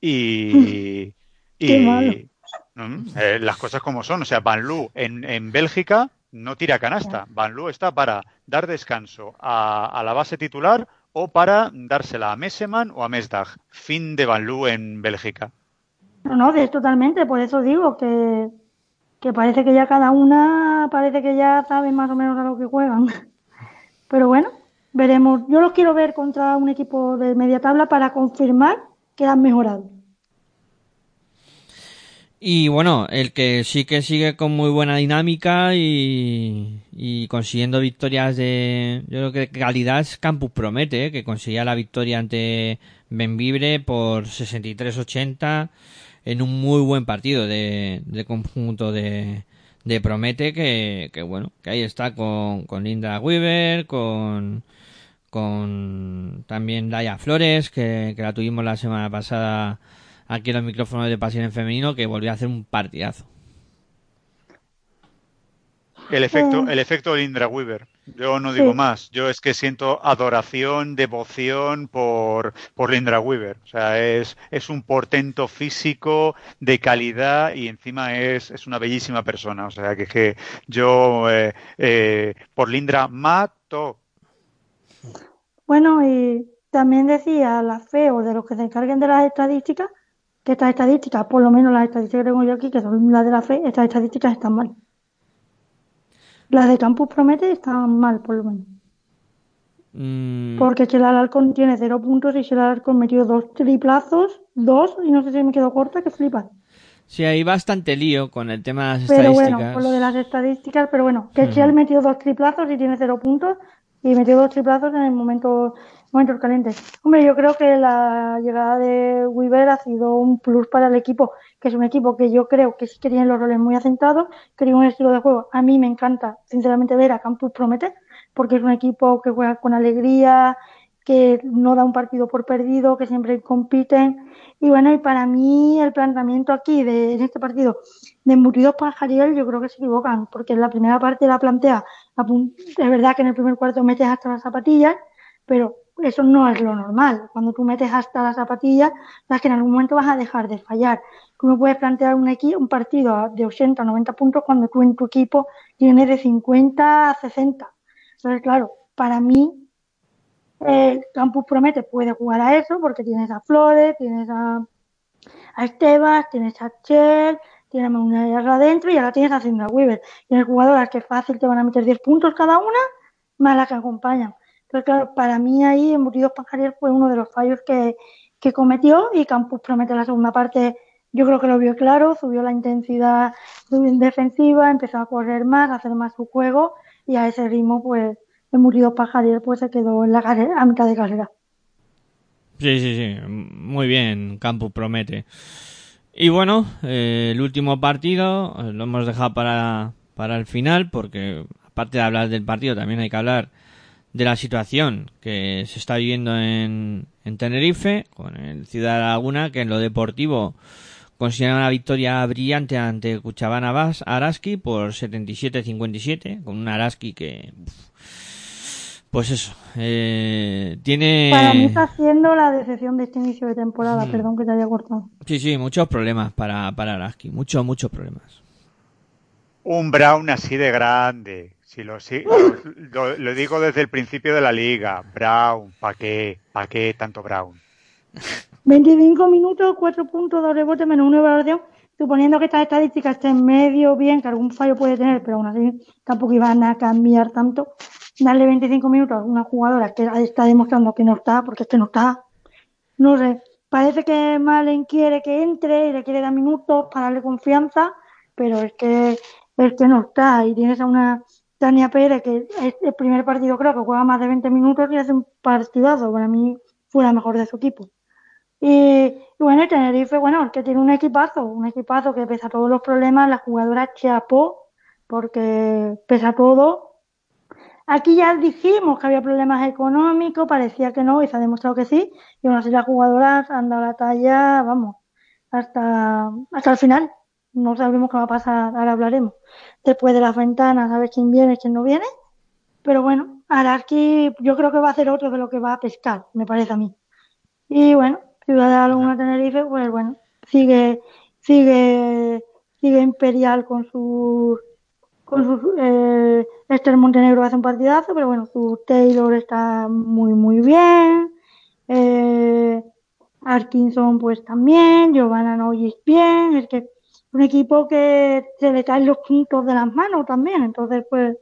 y, y eh, las cosas como son o sea Van Lu en, en Bélgica no tira canasta. Van Loo está para dar descanso a, la base titular o para dársela a Messeman o a Mesdag. Fin de Van en Bélgica. No, no, es totalmente. Por eso digo que, que parece que ya cada una parece que ya sabe más o menos a lo que juegan. Pero bueno, veremos. Yo los quiero ver contra un equipo de media tabla para confirmar que han mejorado. Y bueno, el que sí que sigue con muy buena dinámica y, y consiguiendo victorias de, yo creo que calidad Campus Promete, ¿eh? que conseguía la victoria ante Benvibre por 63-80 en un muy buen partido de, de conjunto de, de Promete, que, que bueno, que ahí está con, con Linda Weaver, con, con también Daya Flores, que, que la tuvimos la semana pasada aquí en los micrófonos de Pasión en Femenino que volvió a hacer un partidazo. El efecto, el efecto de Indra Weaver. Yo no digo más. Yo es que siento adoración, devoción por, por Lindra Weaver. O sea, es, es un portento físico de calidad y encima es, es una bellísima persona. O sea, que, que yo eh, eh, por Lindra mato. Bueno, y también decía la FEO de los que se encarguen de las estadísticas que estas estadísticas, por lo menos las estadísticas que tengo yo aquí, que son las de la fe, estas estadísticas están mal. Las de Campus Promete están mal, por lo menos. Mm. Porque Chela Alarcón tiene cero puntos y Chela Alarcón metió dos triplazos, dos, y no sé si me quedó corta, que flipas. Sí, hay bastante lío con el tema de las pero estadísticas. Pero bueno, con lo de las estadísticas, pero bueno, que Chel metió dos triplazos y tiene cero puntos, y metió dos triplazos en el momento momentos calientes. Hombre, yo creo que la llegada de Weaver ha sido un plus para el equipo, que es un equipo que yo creo que sí que tiene los roles muy asentados, que tiene un estilo de juego. A mí me encanta, sinceramente, ver a Campus Promete, porque es un equipo que juega con alegría, que no da un partido por perdido, que siempre compiten. Y bueno, y para mí el planteamiento aquí de en este partido de embutidos para Jariel, yo creo que se equivocan, porque en la primera parte la plantea, es verdad que en el primer cuarto metes hasta las zapatillas, pero eso no es lo normal. Cuando tú metes hasta la zapatilla, sabes que en algún momento vas a dejar de fallar. Tú no puedes plantear un, un partido de 80 o 90 puntos cuando tú en tu equipo tienes de 50 a 60. Entonces, claro, para mí, el Campus Promete puede jugar a eso porque tienes a Flores, tienes a, a Esteban, tienes a Chel, tienes a guerra adentro y ahora tienes a Sindra Weaver. Tienes jugadoras que fácil te van a meter 10 puntos cada una, más las que acompañan. Pero claro, para mí ahí Embutidos Pajariel fue uno de los fallos que, que cometió y Campus promete la segunda parte. Yo creo que lo vio claro, subió la intensidad defensiva, empezó a correr más, a hacer más su juego y a ese ritmo, pues, Embutidos Pajariel pues se quedó en la carrera, a mitad de carrera. Sí, sí, sí, muy bien, Campus promete. Y bueno, eh, el último partido eh, lo hemos dejado para, para el final porque aparte de hablar del partido también hay que hablar de la situación que se está viviendo en, en Tenerife, con el Ciudad Laguna, que en lo deportivo considera una victoria brillante ante Cuchabana Araski por 77-57, con un Araski que... Pues eso, eh, tiene... Para mí está haciendo la decepción de este inicio de temporada, mm. perdón que te haya cortado. Sí, sí, muchos problemas para, para Araski, muchos, muchos problemas. Un Brown así de grande, si lo, sí, lo, digo desde el principio de la liga. Brown, ¿para qué? ¿Para qué tanto Brown? 25 minutos, 4 puntos, 2 rebotes, menos una evaluación. Suponiendo que estas estadísticas estén medio bien, que algún fallo puede tener, pero aún así tampoco iban a cambiar tanto. Darle 25 minutos a una jugadora que está demostrando que no está, porque este no está. No sé. Parece que Malen quiere que entre y le quiere dar minutos para darle confianza, pero es que, es que no está. Y tienes a una Tania Pérez, que es el primer partido creo que juega más de 20 minutos y hace un partidazo. Para mí fue la mejor de su equipo. Y, bueno, Tenerife, bueno, que tiene un equipazo, un equipazo que pese a todos los problemas, la jugadora chapó, porque pese a todo, aquí ya dijimos que había problemas económicos, parecía que no, y se ha demostrado que sí, y aún así las jugadoras han dado la talla, vamos, hasta, hasta el final. No sabemos qué va a pasar, ahora hablaremos después de las ventanas a ver quién viene, quién no viene. Pero bueno, Araski yo creo que va a hacer otro de lo que va a pescar, me parece a mí. Y bueno, Ciudad de Laguna Tenerife, pues bueno, sigue, sigue, sigue Imperial con sus con su eh, Esther Montenegro hace un partidazo, pero bueno, su Taylor está muy muy bien. Eh, Arkinson pues también, Giovanna Noyes bien, es que un equipo que se le caen los puntos de las manos también, entonces pues,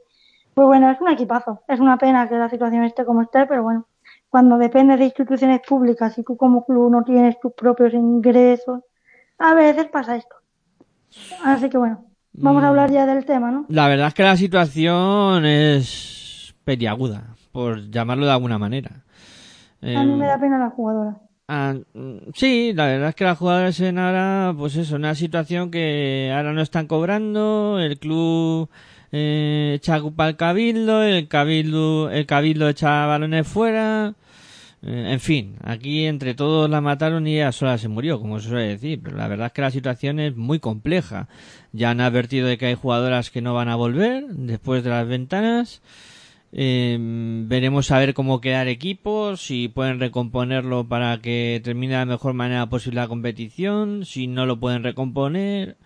pues bueno, es un equipazo. Es una pena que la situación esté como esté, pero bueno, cuando depende de instituciones públicas y tú como club no tienes tus propios ingresos, a veces pasa esto. Así que bueno, vamos a Mm. hablar ya del tema, ¿no? La verdad es que la situación es peliaguda, por llamarlo de alguna manera. A mí Eh, me da pena la jugadora. Ah, mm, sí, la verdad es que las jugadoras en ahora, pues eso, una situación que ahora no están cobrando, el club eh, echa culpa al cabildo, el cabildo, el cabildo echa balones fuera, eh, en fin, aquí entre todos la mataron y ella sola se murió, como se suele decir, pero la verdad es que la situación es muy compleja. Ya han advertido de que hay jugadoras que no van a volver después de las ventanas. Eh, veremos a ver cómo queda el equipo, si pueden recomponerlo para que termine de la mejor manera posible la competición, si no lo pueden recomponer,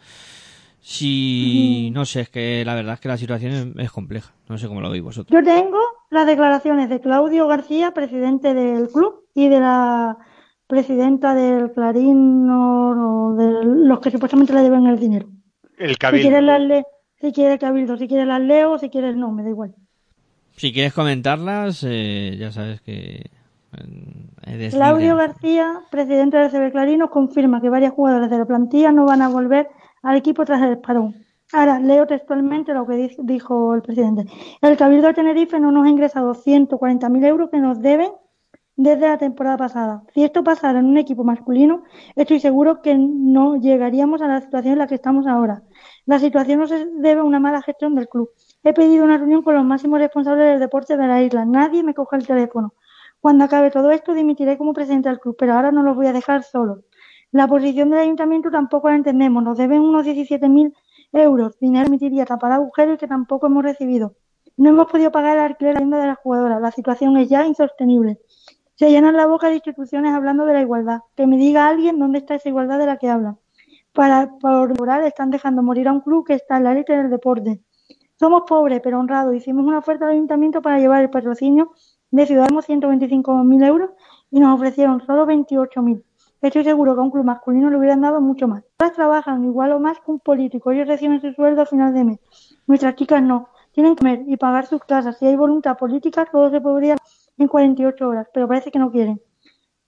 si no sé, es que la verdad es que la situación es, es compleja, no sé cómo lo veis vosotros. Yo tengo las declaraciones de Claudio García, presidente del club, y de la presidenta del Clarín o, o de los que supuestamente le deben el dinero. El Si cabildo. quieres las si quieres cabildo, si quieres las leo, si quieres no, me da igual. Si quieres comentarlas, eh, ya sabes que eh, Claudio. García, presidente del CB Clarín, nos confirma que varias jugadoras de la plantilla no van a volver al equipo tras el parón. Ahora, leo textualmente lo que di- dijo el presidente. El Cabildo de Tenerife no nos ha ingresado 140.000 euros que nos deben desde la temporada pasada. Si esto pasara en un equipo masculino, estoy seguro que no llegaríamos a la situación en la que estamos ahora. La situación no se debe a una mala gestión del club. He pedido una reunión con los máximos responsables del deporte de la isla. Nadie me coge el teléfono. Cuando acabe todo esto, dimitiré como presidente del club, pero ahora no los voy a dejar solos. La posición del ayuntamiento tampoco la entendemos. Nos deben unos 17.000 euros. Dinero permitiría tapar agujeros que tampoco hemos recibido. No hemos podido pagar el alquiler de la vivienda de las jugadoras. La situación es ya insostenible. Se llenan la boca de instituciones hablando de la igualdad. Que me diga alguien dónde está esa igualdad de la que hablan. Para moral están dejando morir a un club que está en la élite del deporte. Somos pobres pero honrados. Hicimos una oferta al ayuntamiento para llevar el patrocinio de Ciudadanos 125.000 euros y nos ofrecieron solo 28.000. Estoy seguro que a un club masculino le hubieran dado mucho más. Todas trabajan igual o más que un político. Ellos reciben su sueldo a final de mes. Nuestras chicas no. Tienen que comer y pagar sus casas. Si hay voluntad política, todo se podría en 48 horas, pero parece que no quieren.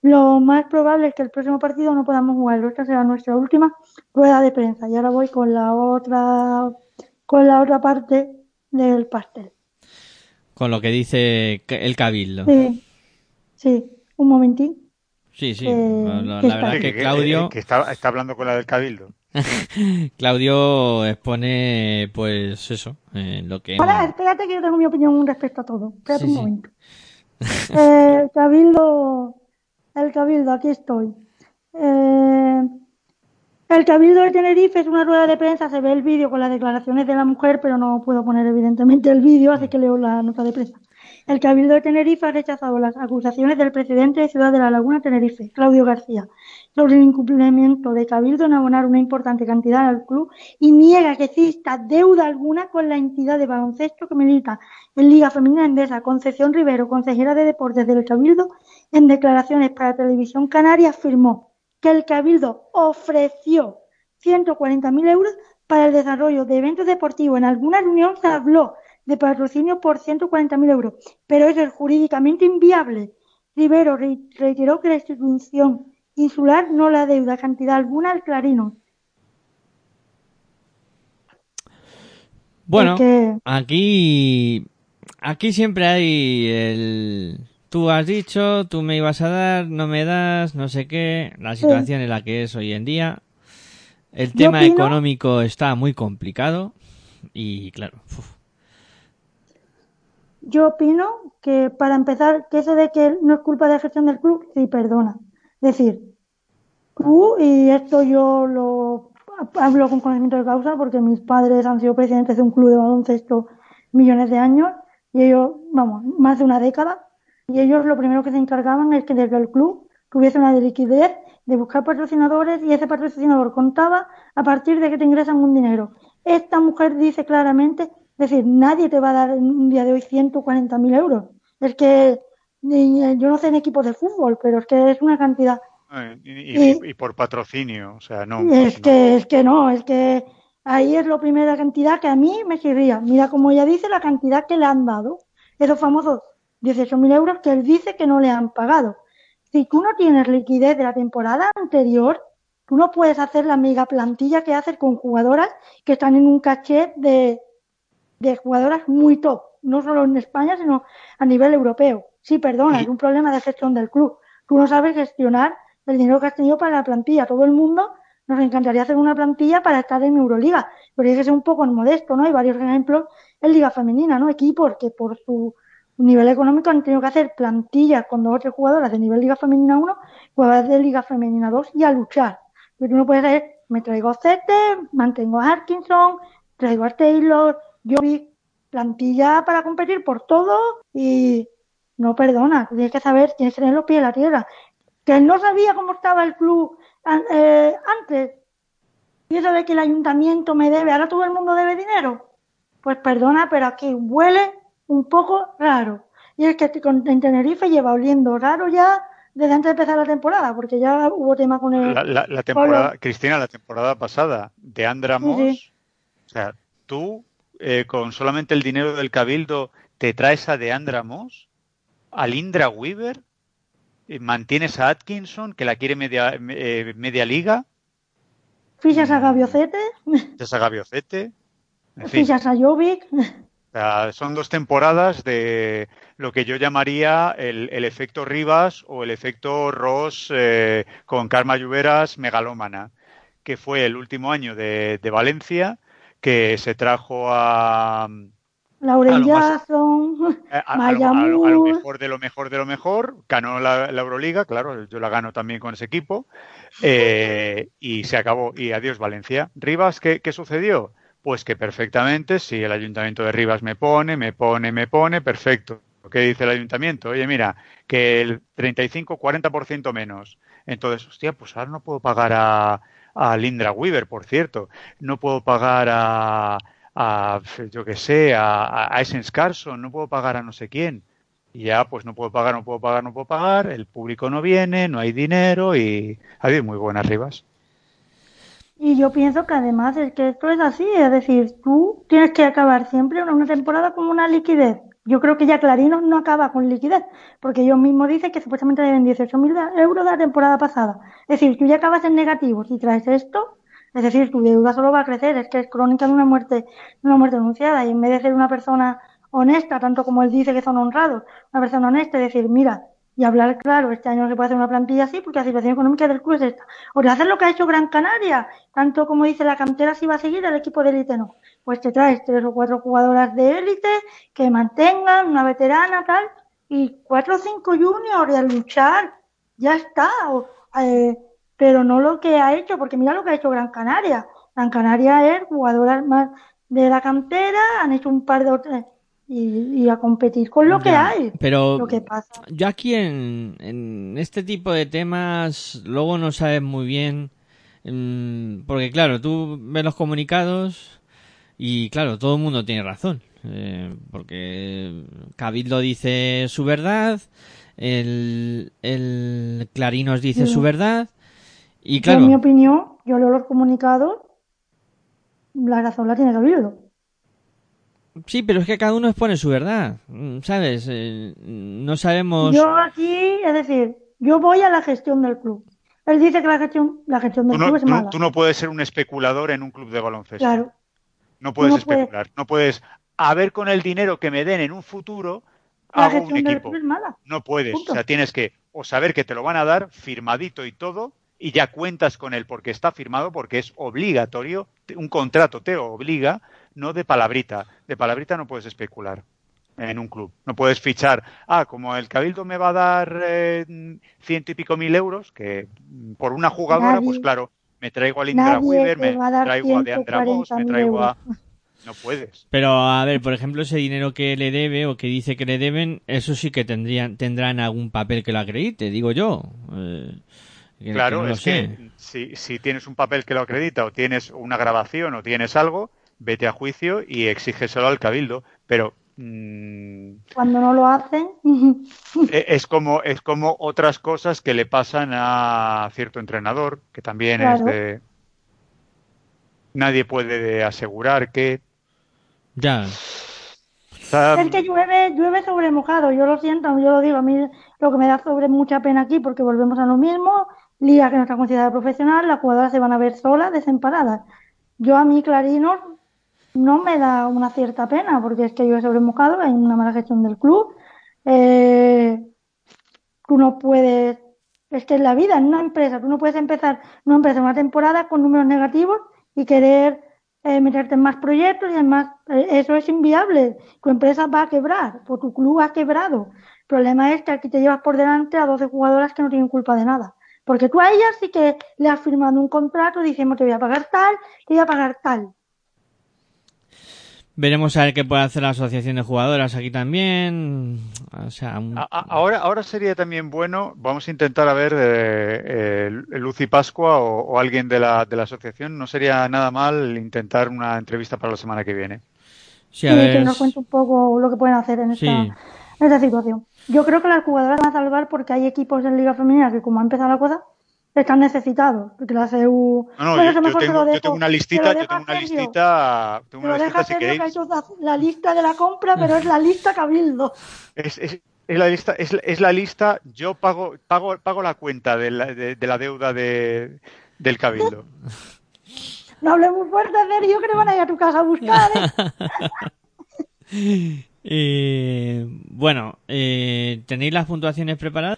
Lo más probable es que el próximo partido no podamos jugarlo. Esta será nuestra última rueda de prensa. Y ahora voy con la otra, con la otra parte del pastel. Con lo que dice el cabildo. Sí, sí, un momentín. Sí, sí. Eh, la, verdad es que Claudio, que está, está hablando con la del cabildo. Claudio expone, pues eso, eh, lo que. Ahora, espérate que yo tengo mi opinión respecto a todo. Espérate Sí, un sí. momento. Eh, el Cabildo, el Cabildo, aquí estoy. Eh, el Cabildo de Tenerife es una rueda de prensa, se ve el vídeo con las declaraciones de la mujer, pero no puedo poner evidentemente el vídeo, así que leo la nota de prensa. El Cabildo de Tenerife ha rechazado las acusaciones del presidente de Ciudad de la Laguna, Tenerife, Claudio García, sobre el incumplimiento de Cabildo en abonar una importante cantidad al club y niega que exista deuda alguna con la entidad de baloncesto que milita en Liga Femenina Endesa. Concepción Rivero, consejera de Deportes del Cabildo, en declaraciones para Televisión Canaria afirmó que el Cabildo ofreció 140.000 euros para el desarrollo de eventos deportivos. En alguna reunión se habló de patrocinio por 140.000 euros, pero eso es jurídicamente inviable. Rivero re- reiteró que la institución insular no la deuda cantidad alguna al Clarino. Bueno, Porque- aquí, aquí siempre hay el, tú has dicho, tú me ibas a dar, no me das, no sé qué, la situación en la que es hoy en día. El Yo tema opino- económico está muy complicado y claro, uf, Yo opino que para empezar, que eso de que no es culpa de la gestión del club, sí, perdona. Es decir, tú, y esto yo lo hablo con conocimiento de causa porque mis padres han sido presidentes de un club de baloncesto millones de años y ellos, vamos, más de una década, y ellos lo primero que se encargaban es que desde el club tuviese una liquidez de buscar patrocinadores y ese patrocinador contaba a partir de que te ingresan un dinero. Esta mujer dice claramente Es decir, nadie te va a dar en un día de hoy 140.000 euros. Es que yo no sé en equipos de fútbol, pero es que es una cantidad. Y, por patrocinio, o sea, no. Es que, es que no, es que ahí es la primera cantidad que a mí me querría. Mira, como ella dice, la cantidad que le han dado. Esos famosos 18.000 euros que él dice que no le han pagado. Si tú no tienes liquidez de la temporada anterior, tú no puedes hacer la mega plantilla que haces con jugadoras que están en un caché de, de jugadoras muy top, no solo en España, sino a nivel europeo. Sí, perdona, es un problema de gestión del club. Tú no sabes gestionar el dinero que has tenido para la plantilla. Todo el mundo nos encantaría hacer una plantilla para estar en Euroliga, pero hay que ser un poco modesto, ¿no? Hay varios ejemplos en Liga Femenina, ¿no? Equipos que por su nivel económico han tenido que hacer plantillas con dos o tres jugadoras de nivel Liga Femenina 1, jugadoras de Liga Femenina 2 y a luchar. Pero tú no puedes decir, me traigo a Zete, mantengo a Atkinson, traigo a Taylor, yo vi plantilla para competir por todo y no perdona, tienes que saber, tienes que tener los pies en la tierra. Que no sabía cómo estaba el club eh, antes. Y eso de que el ayuntamiento me debe, ahora todo el mundo debe dinero. Pues perdona, pero aquí huele un poco raro. Y es que en Tenerife lleva oliendo raro ya desde antes de empezar la temporada, porque ya hubo tema con el. La, temporada, Cristina, la temporada pasada de Andramos, o sea, tú eh, con solamente el dinero del cabildo te traes a Deandra Moss, a Lindra Weaver, mantienes a Atkinson, que la quiere media, eh, media liga. Fichas a Gaviocete. Fichas a Gaviocete. Fichas a Jovic. Son dos temporadas de lo que yo llamaría el, efecto Rivas o el efecto Ross con Karma Lluveras megalómana, que fue el último año de Valencia que se trajo a Lauren Jackson, eh, a, lo, mejor de lo mejor de lo mejor, ganó la, Euroliga, claro, yo la gano también con ese equipo, eh, y se acabó, y adiós Valencia. Rivas, ¿qué, ¿qué, sucedió? Pues que perfectamente, si el ayuntamiento de Rivas me pone, me pone, me pone, perfecto. ¿Qué dice el ayuntamiento? Oye, mira, que el 35-40% menos. Entonces, hostia, pues ahora no puedo pagar a, a Lindra Weaver, por cierto. No puedo pagar a, a yo que sé, a, a Essence no puedo pagar a no sé quién. Y ya, pues no puedo pagar, no puedo pagar, no puedo pagar, el público no viene, no hay dinero y habido muy buenas ribas. Y yo pienso que además es que esto es así, es decir, tú tienes que acabar siempre una temporada con una liquidez yo creo que ya Clarino no acaba con liquidez, porque ellos mismos dicen que supuestamente deben 18.000 euros de la temporada pasada. Es decir, tú ya acabas en negativo si traes esto, es decir, tu deuda solo va a crecer, es que es crónica de una muerte, una muerte anunciada, y en vez de ser una persona honesta, tanto como él dice que son honrados, una persona honesta, y decir, mira, y hablar claro, este año no se puede hacer una plantilla así porque la situación económica del club es esta. O de hacer lo que ha hecho Gran Canaria, tanto como dice la cantera si va a seguir el equipo de élite no. Pues te traes tres o cuatro jugadoras de élite que mantengan una veterana tal y cuatro o cinco juniors y a luchar, ya está. Eh, pero no lo que ha hecho, porque mira lo que ha hecho Gran Canaria. Gran Canaria es jugadoras más de la cantera, han hecho un par de y, a competir con lo que hay. Pero lo que pasa. yo aquí en, en este tipo de temas luego no sabes muy bien, mm, porque claro, tú ves los comunicados y claro, todo el mundo tiene razón. Eh, porque Cabildo dice su verdad, el, el Clarinos dice su verdad. Y claro. en mi opinión, yo leo los comunicados, la razón la tiene Cabildo. Sí, pero es que cada uno expone su verdad, mm, ¿sabes? Eh, no sabemos... Yo aquí, es decir, yo voy a la gestión del club. Él dice que la gestión, la gestión del club es mala. Tú no puedes ser un especulador en un club de baloncesto. Claro. No puedes especular. No puedes, a ver con el dinero que me den en un futuro, la hago un equipo. es mala. No puedes. O sea, tienes que o saber que te lo van a dar firmadito y todo, y ya cuentas con él porque está firmado, porque es obligatorio, un contrato te obliga no de palabrita. De palabrita no puedes especular en un club. No puedes fichar, ah, como el Cabildo me va a dar eh, ciento y pico mil euros, que por una jugadora, pues claro, me traigo a Lindra Weaver, me traigo a Deandra Voss, me traigo a... No puedes. Pero, a ver, por ejemplo, ese dinero que le debe o que dice que le deben, eso sí que tendrían, tendrán algún papel que lo acredite, digo yo. Eh, claro, es que si, si tienes un papel que lo acredita o tienes una grabación o tienes algo, vete a juicio y exígeselo al cabildo. Pero mm, Cuando no lo hacen, e- es como es como otras cosas que le pasan a cierto entrenador que también es de nadie puede asegurar que Ya. o sea, es que llueve, llueve sobre mojado. Yo lo siento, yo lo digo, a mí lo que me da sobre mucha pena aquí, porque volvemos a lo mismo, liga que no está considerada profesional, las jugadoras se van a ver solas, desamparadas. Yo a mí, Clarinos, no me da una cierta pena, porque es que llueve sobre mojado, hay una mala gestión del club. Eh, tú no puedes, es que en la vida, en una empresa, tú no puedes empezar una empresa una temporada con números negativos y querer eh, meterte en más proyectos y en más, eh, eso es inviable. Tu empresa va a quebrar, o tu club ha quebrado. El problema es que aquí te llevas por delante a 12 jugadoras que no tienen culpa de nada. Porque tú a ellas sí que le has firmado un contrato diciendo te voy a pagar tal, te voy a pagar tal. Veremos a ver qué puede hacer la asociación de jugadoras aquí también. O sea, un- Ahora, ahora sería también bueno, vamos a intentar a ver eh, eh, Lucy Pascua o, o alguien de la, de la asociación, no sería nada mal intentar una entrevista para la semana que viene. sí, a y ver. que nos cuente un poco lo que pueden hacer en esta, Sí. en esta situación. Yo creo que las jugadoras van a salvar porque hay equipos en Liga Femenina que, como ha empezado la cosa, están necesitados. Porque la CEU. No, no, yo, yo tengo, lo yo tengo una listita, yo tengo una listita, tengo una listita deja si Sergio, que ha queréis. hecho la- lista de la compra, pero es la lista Cabildo. Es, es- es la lista, es, es la lista, yo pago, pago, pago la cuenta de la, de, de la deuda de, del cabildo. No hables muy fuerte, Sergio, que le van a ir a tu casa a buscar. ¿eh? Eh, bueno, eh, ¿tenéis las puntuaciones preparadas?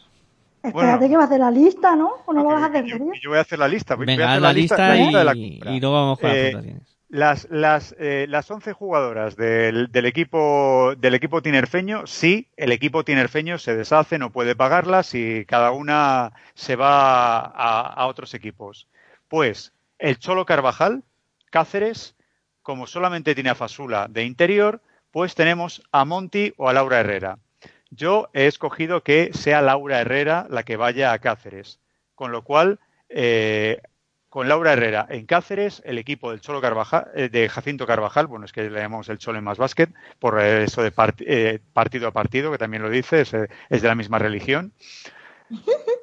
Espérate Bueno. que va a hacer la lista, ¿no? ¿O no lo vas a hacer, yo, voy a hacer la lista. voy- voy a Venga, hacer la lista, la lista de la y, luego vamos con las Eh, puntuaciones. Las, las, eh, las 11 jugadoras del, del equipo del equipo tinerfeño, sí, el equipo tinerfeño se deshace, no puede pagarlas y cada una se va a, a otros equipos. Pues el Cholo Carvajal, Cáceres, como solamente tiene a Fasula de interior, pues tenemos a Monty o a Laura Herrera. Yo he escogido que sea Laura Herrera la que vaya a Cáceres, con lo cual eh, con Laura Herrera en Cáceres, el equipo del Cholo Carvajal, eh, de Jacinto Carvajal, bueno, es que le llamamos el Cholo en más básquet, por eso de part- eh, partido a partido, que también lo dice, es, eh, es de la misma religión.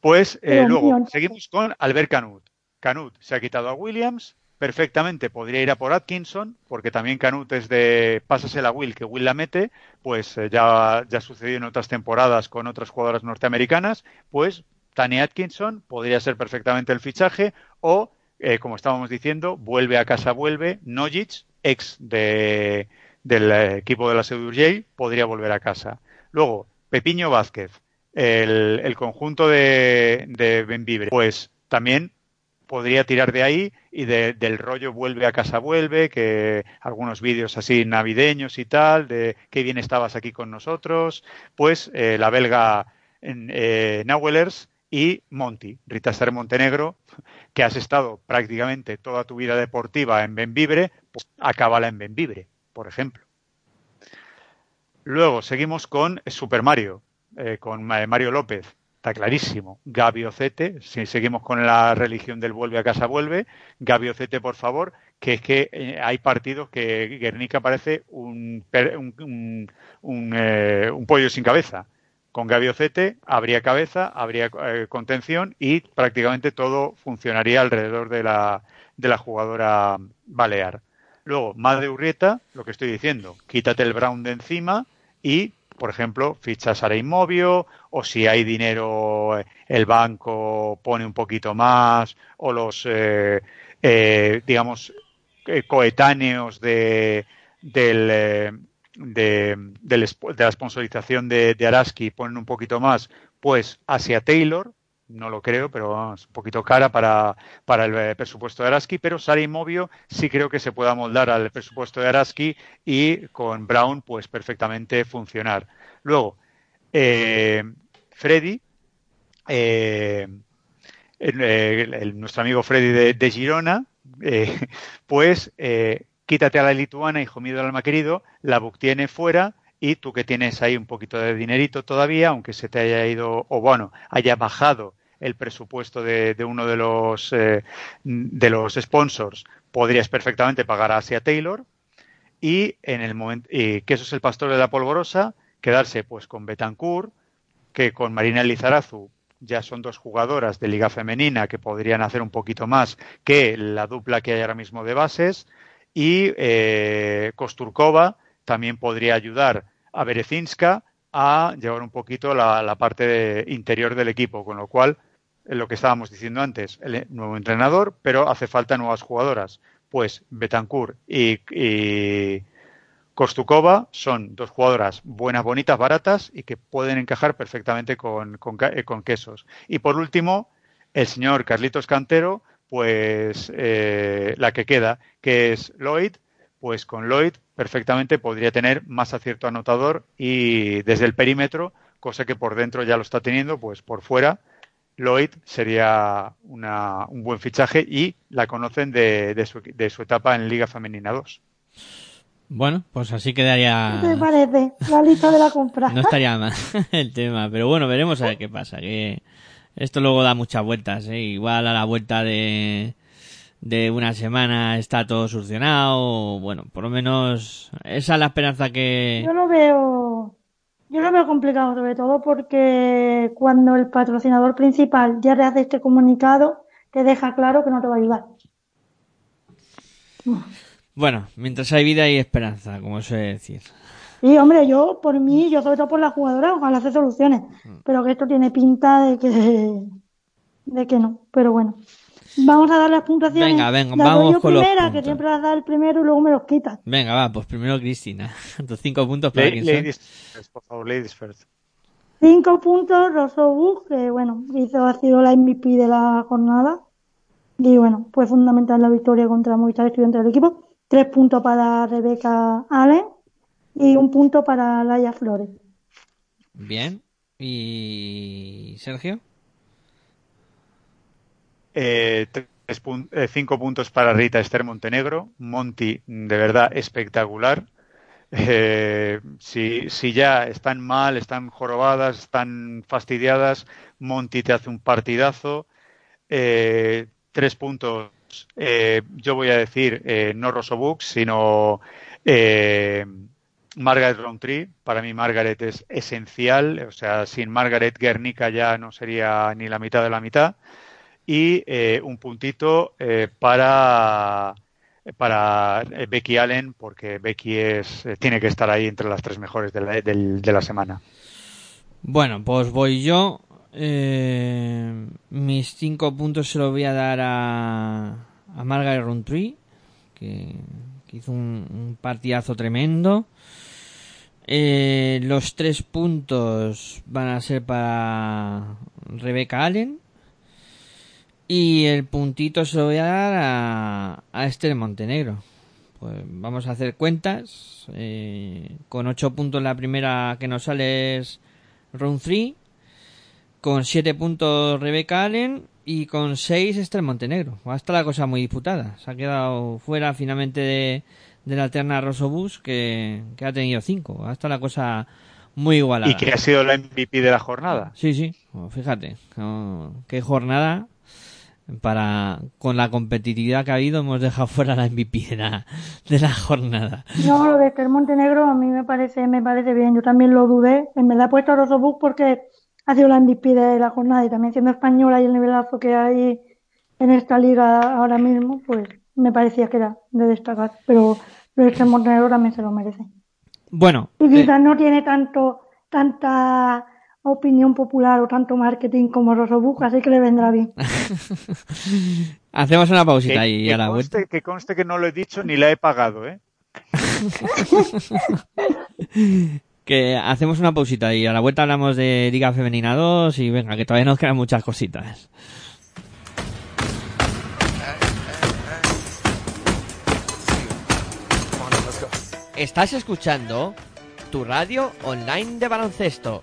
Pues eh, luego seguimos con Albert Canut. Canut se ha quitado a Williams, perfectamente podría ir a por Atkinson, porque también Canut es de pásasela a Will, que Will la mete, pues eh, ya, ya ha sucedido en otras temporadas con otras jugadoras norteamericanas, pues Tania Atkinson podría ser perfectamente el fichaje, o, eh, como estábamos diciendo, vuelve a casa, vuelve, Nojic, ex de, del eh, equipo de la Sedurjay, podría volver a casa. Luego, Pepiño Vázquez, el, el conjunto de, de Benvibre, pues también podría tirar de ahí y de- del rollo vuelve a casa vuelve, que algunos vídeos así navideños y tal, de qué bien estabas aquí con nosotros, pues eh, la belga eh, Nauwelers y Monty, Rita Esther Montenegro, que has estado prácticamente toda tu vida deportiva en Benvibre, pues acábala en Benvibre, por ejemplo. Luego seguimos con Super Mario, eh, con Ma- Mario López. Está clarísimo. Gabi Ocete, si seguimos con la religión del vuelve a casa vuelve, Gabi Ocete, por favor, que es que eh, hay partidos que Guernica parece un, un, un- eh, un pollo sin cabeza. Con Gabi Ocete habría cabeza, habría eh, contención y prácticamente todo funcionaría alrededor de la, de la jugadora balear. Luego, Madre Urrieta, lo que estoy diciendo, quítate el Brown de encima y, por ejemplo, fichas a Inmovio o si hay dinero, eh, el banco pone un poquito más o los, eh, eh, digamos, eh, coetáneos de, del, de, de la sponsorización de, de Araski ponen un poquito más, pues hacia Taylor, no lo creo, pero vamos, un poquito cara para, para el eh, presupuesto de Araski, pero Sara Inmovio sí creo que se pueda moldar al presupuesto de Araski y con Brown pues perfectamente funcionar. Luego, eh, Freddy, eh, el- nuestro amigo Freddy de, Girona, pues quítate a la lituana, hijo mío del alma querido, la Buc tiene fuera y tú que tienes ahí un poquito de dinerito todavía, aunque se te haya ido, o bueno, haya bajado el presupuesto de, uno de los, eh, de los sponsors, podrías perfectamente pagar a Asia Taylor y en el momento que eso es el pastor de la polvorosa, quedarse pues con Betancourt, que con Marina Lizarazu ya son dos jugadoras de liga femenina que podrían hacer un poquito más que la dupla que hay ahora mismo de bases y eh, Kosturkova también podría ayudar a Berezinska a llevar un poquito la, parte interior del equipo, con lo cual, lo que estábamos diciendo antes, el nuevo entrenador, pero hace falta nuevas jugadoras. Pues Betancourt y, y Kostukova son dos jugadoras buenas, bonitas, baratas y que pueden encajar perfectamente con, con, eh, quesos. Y por último, el señor Carlitos Cantero, pues eh, la que queda, que es Lloyd, pues con Lloyd perfectamente podría tener más acierto anotador y desde el perímetro, cosa que por dentro ya lo está teniendo, pues por fuera Lloyd sería un buen fichaje y la conocen de, su, de su etapa en Liga Femenina 2. Bueno, pues así quedaría. ¿Qué te parece? La lista de la compra. No estaría mal el tema, pero bueno, veremos a ver qué pasa. Que esto luego da muchas vueltas, ¿eh? Igual a la vuelta de, de una semana está todo solucionado. Bueno, por lo menos esa es la esperanza que. Yo lo veo. Yo lo veo complicado, sobre todo porque cuando el patrocinador principal ya te hace este comunicado, te deja claro que no te va a ayudar. Bueno, mientras hay vida hay esperanza, como se decir. Sí, hombre, yo por mí, yo sobre todo por la jugadora, ojalá hacer soluciones. Mm. Pero que esto tiene pinta de que, de que no. Pero bueno. Vamos a dar las puntuaciones. Venga, venga, vamos con primera, que siempre las da el primero y luego me los quitas. Venga, va, pues primero Cristina. Tus cinco puntos para quién Ladies first, por favor, ladies first. Cinco puntos, Rosso que bueno, hizo, ha sido la MVP de la jornada. Y bueno, fue fundamental la victoria contra Movistar Estudiantes del equipo. Tres puntos para Rebeca Allen y un punto para Laia Flores. Bien. ¿Y Sergio? Eh, eh, cinco puntos para Rita Esther Montenegro. Monty, de verdad, espectacular. Eh, si, si, ya están mal, están jorobadas, están fastidiadas, Monty te hace un partidazo. tres puntos. yo voy a decir no Rosso Books, sino Margaret Roundtree. Para mí Margaret es esencial. O sea, sin Margaret Guernica ya no sería ni la mitad de la mitad y eh, un puntito eh, para para eh, Becky Allen porque Becky es tiene que estar ahí entre las tres mejores de la, de, la semana. Bueno, pues voy yo. mis cinco puntos se los voy a dar a, a Margaret Rountree, que, hizo un, un, partidazo tremendo. los tres puntos van a ser para Rebecca Allen, y el puntito se lo voy a dar a, a este Montenegro. Pues vamos a hacer cuentas. Eh, con 8 puntos la primera que nos sale es Round 3. Con 7 puntos Rebeca Allen. Y con 6 Esther Montenegro. Va a estar la cosa muy disputada. Se ha quedado fuera finalmente de, de la alterna Rosobus que, que ha tenido 5. Va a estar la cosa muy igualada. Y que ha sido la MVP de la jornada. Sí, sí. Fíjate. qué jornada para con la competitividad que ha habido hemos dejado fuera la MVP de la, de la jornada. No, lo de Esther Montenegro a mí me parece me parece bien. Yo también lo dudé. En verdad he puesto a Rosobuk porque ha sido la MVP de la jornada y también siendo española y el nivelazo que hay en esta liga ahora mismo, pues me parecía que era de destacar. Pero lo de Esther Montenegro también se lo merece. Bueno. Y quizás eh, no tiene tanto tanta opinión popular o tanto marketing como Rosobuc, así que le vendrá bien. Hacemos una pausita ahí a la conste, Que conste que no lo he dicho ni la he pagado, ¿eh? que hacemos una pausita y a la vuelta hablamos de Liga Femenina 2 y venga, que todavía nos quedan muchas cositas. Estás escuchando tu radio online de baloncesto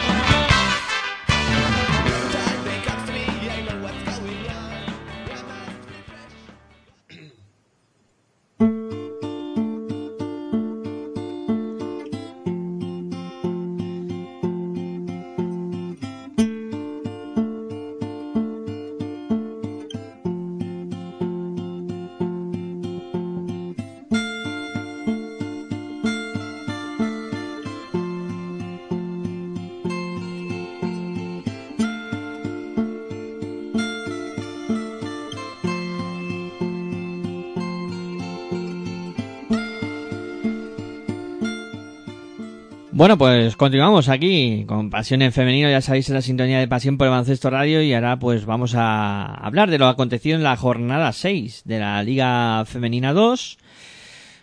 Bueno, pues continuamos aquí con Pasión en Femenino, ya sabéis, la sintonía de Pasión por el Baloncesto Radio y ahora pues vamos a hablar de lo acontecido en la jornada 6 de la Liga Femenina 2,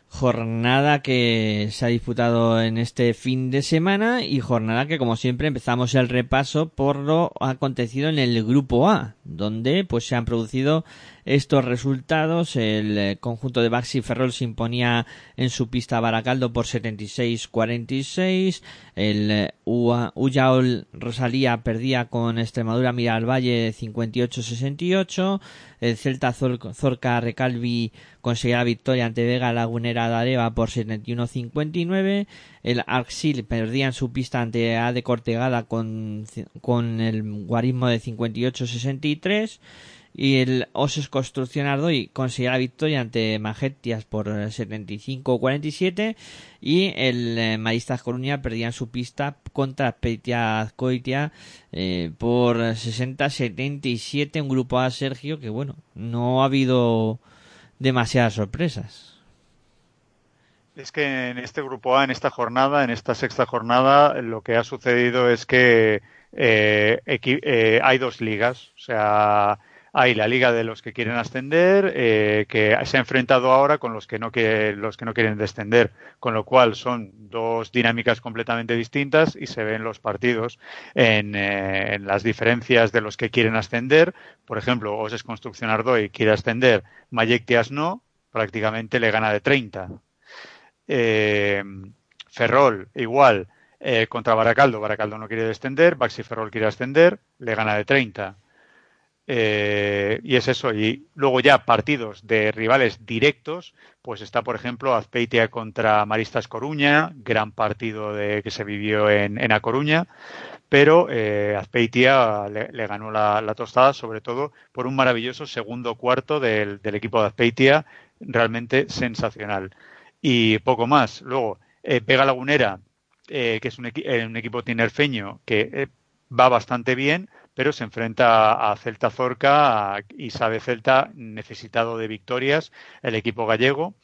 jornada que se ha disputado en este fin de semana y jornada que como siempre empezamos el repaso por lo acontecido en el grupo A, donde pues se han producido estos resultados. El eh, conjunto de Baxi Ferrol se imponía en su pista Baracaldo por 76-46. El eh, Ullaol Rosalía perdía con Extremadura Mira al Valle 58-68. El Celta Zorca Recalvi conseguía la victoria ante Vega Lagunera de Areva por 71-59. El Arxil perdía en su pista ante A de Cortegada con, con el guarismo de 58-63 y el Oses Construcción Ardoy conseguía la victoria ante Majetias por 75-47 y el eh, Maristas Coruña perdía su pista contra Petia Azcoitia eh, por 60-77 un grupo A Sergio que bueno no ha habido demasiadas sorpresas es que en este grupo A, en esta jornada, en esta sexta jornada, lo que ha sucedido es que eh, eh hay dos ligas. O sea, hay la liga de los que quieren ascender, eh, que se ha enfrentado ahora con los que, no que, los que no quieren descender, con lo cual son dos dinámicas completamente distintas y se ven los partidos en, eh, las diferencias de los que quieren ascender. Por ejemplo, Oses Construcción Ardoy quiere ascender, Mayectias no, prácticamente le gana de 30. Eh, Ferrol igual contra Baracaldo, Baracaldo no quiere descender, Baxi Ferrol quiere ascender, le gana de 30. Eh, y es eso. Y luego ya partidos de rivales directos, pues está, por ejemplo, Azpeitia contra Maristas Coruña, gran partido de, que se vivió en, en A Coruña, pero eh, Azpeitia le, ganó la, tostada, sobre todo por un maravilloso segundo cuarto del, equipo de Azpeitia, realmente sensacional. Y poco más. Luego, eh, Pega Lagunera, que es un, un equipo tinerfeño que va bastante bien, pero se enfrenta a Celta Zorca y sabe Celta necesitado de victorias, el equipo gallego.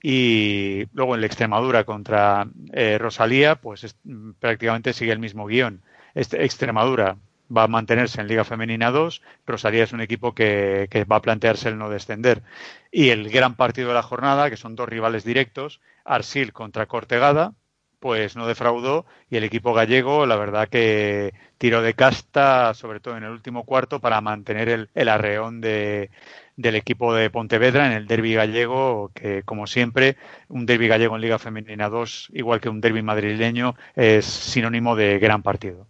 Y luego en la Extremadura contra eh, Rosalía, pues prácticamente sigue el mismo guion. Extremadura va a mantenerse en Liga Femenina 2. Rosalía es un equipo que, que, va a plantearse el no descender. Y el gran partido de la jornada, que son dos rivales directos, Arsil contra Cortegada, pues no defraudó y el equipo gallego, la verdad que tiró de casta, sobre todo en el último cuarto, para mantener el, arreón de, del equipo de Pontevedra en el derby gallego, que como siempre, un derby gallego en Liga Femenina 2, igual que un derby madrileño, es sinónimo de gran partido.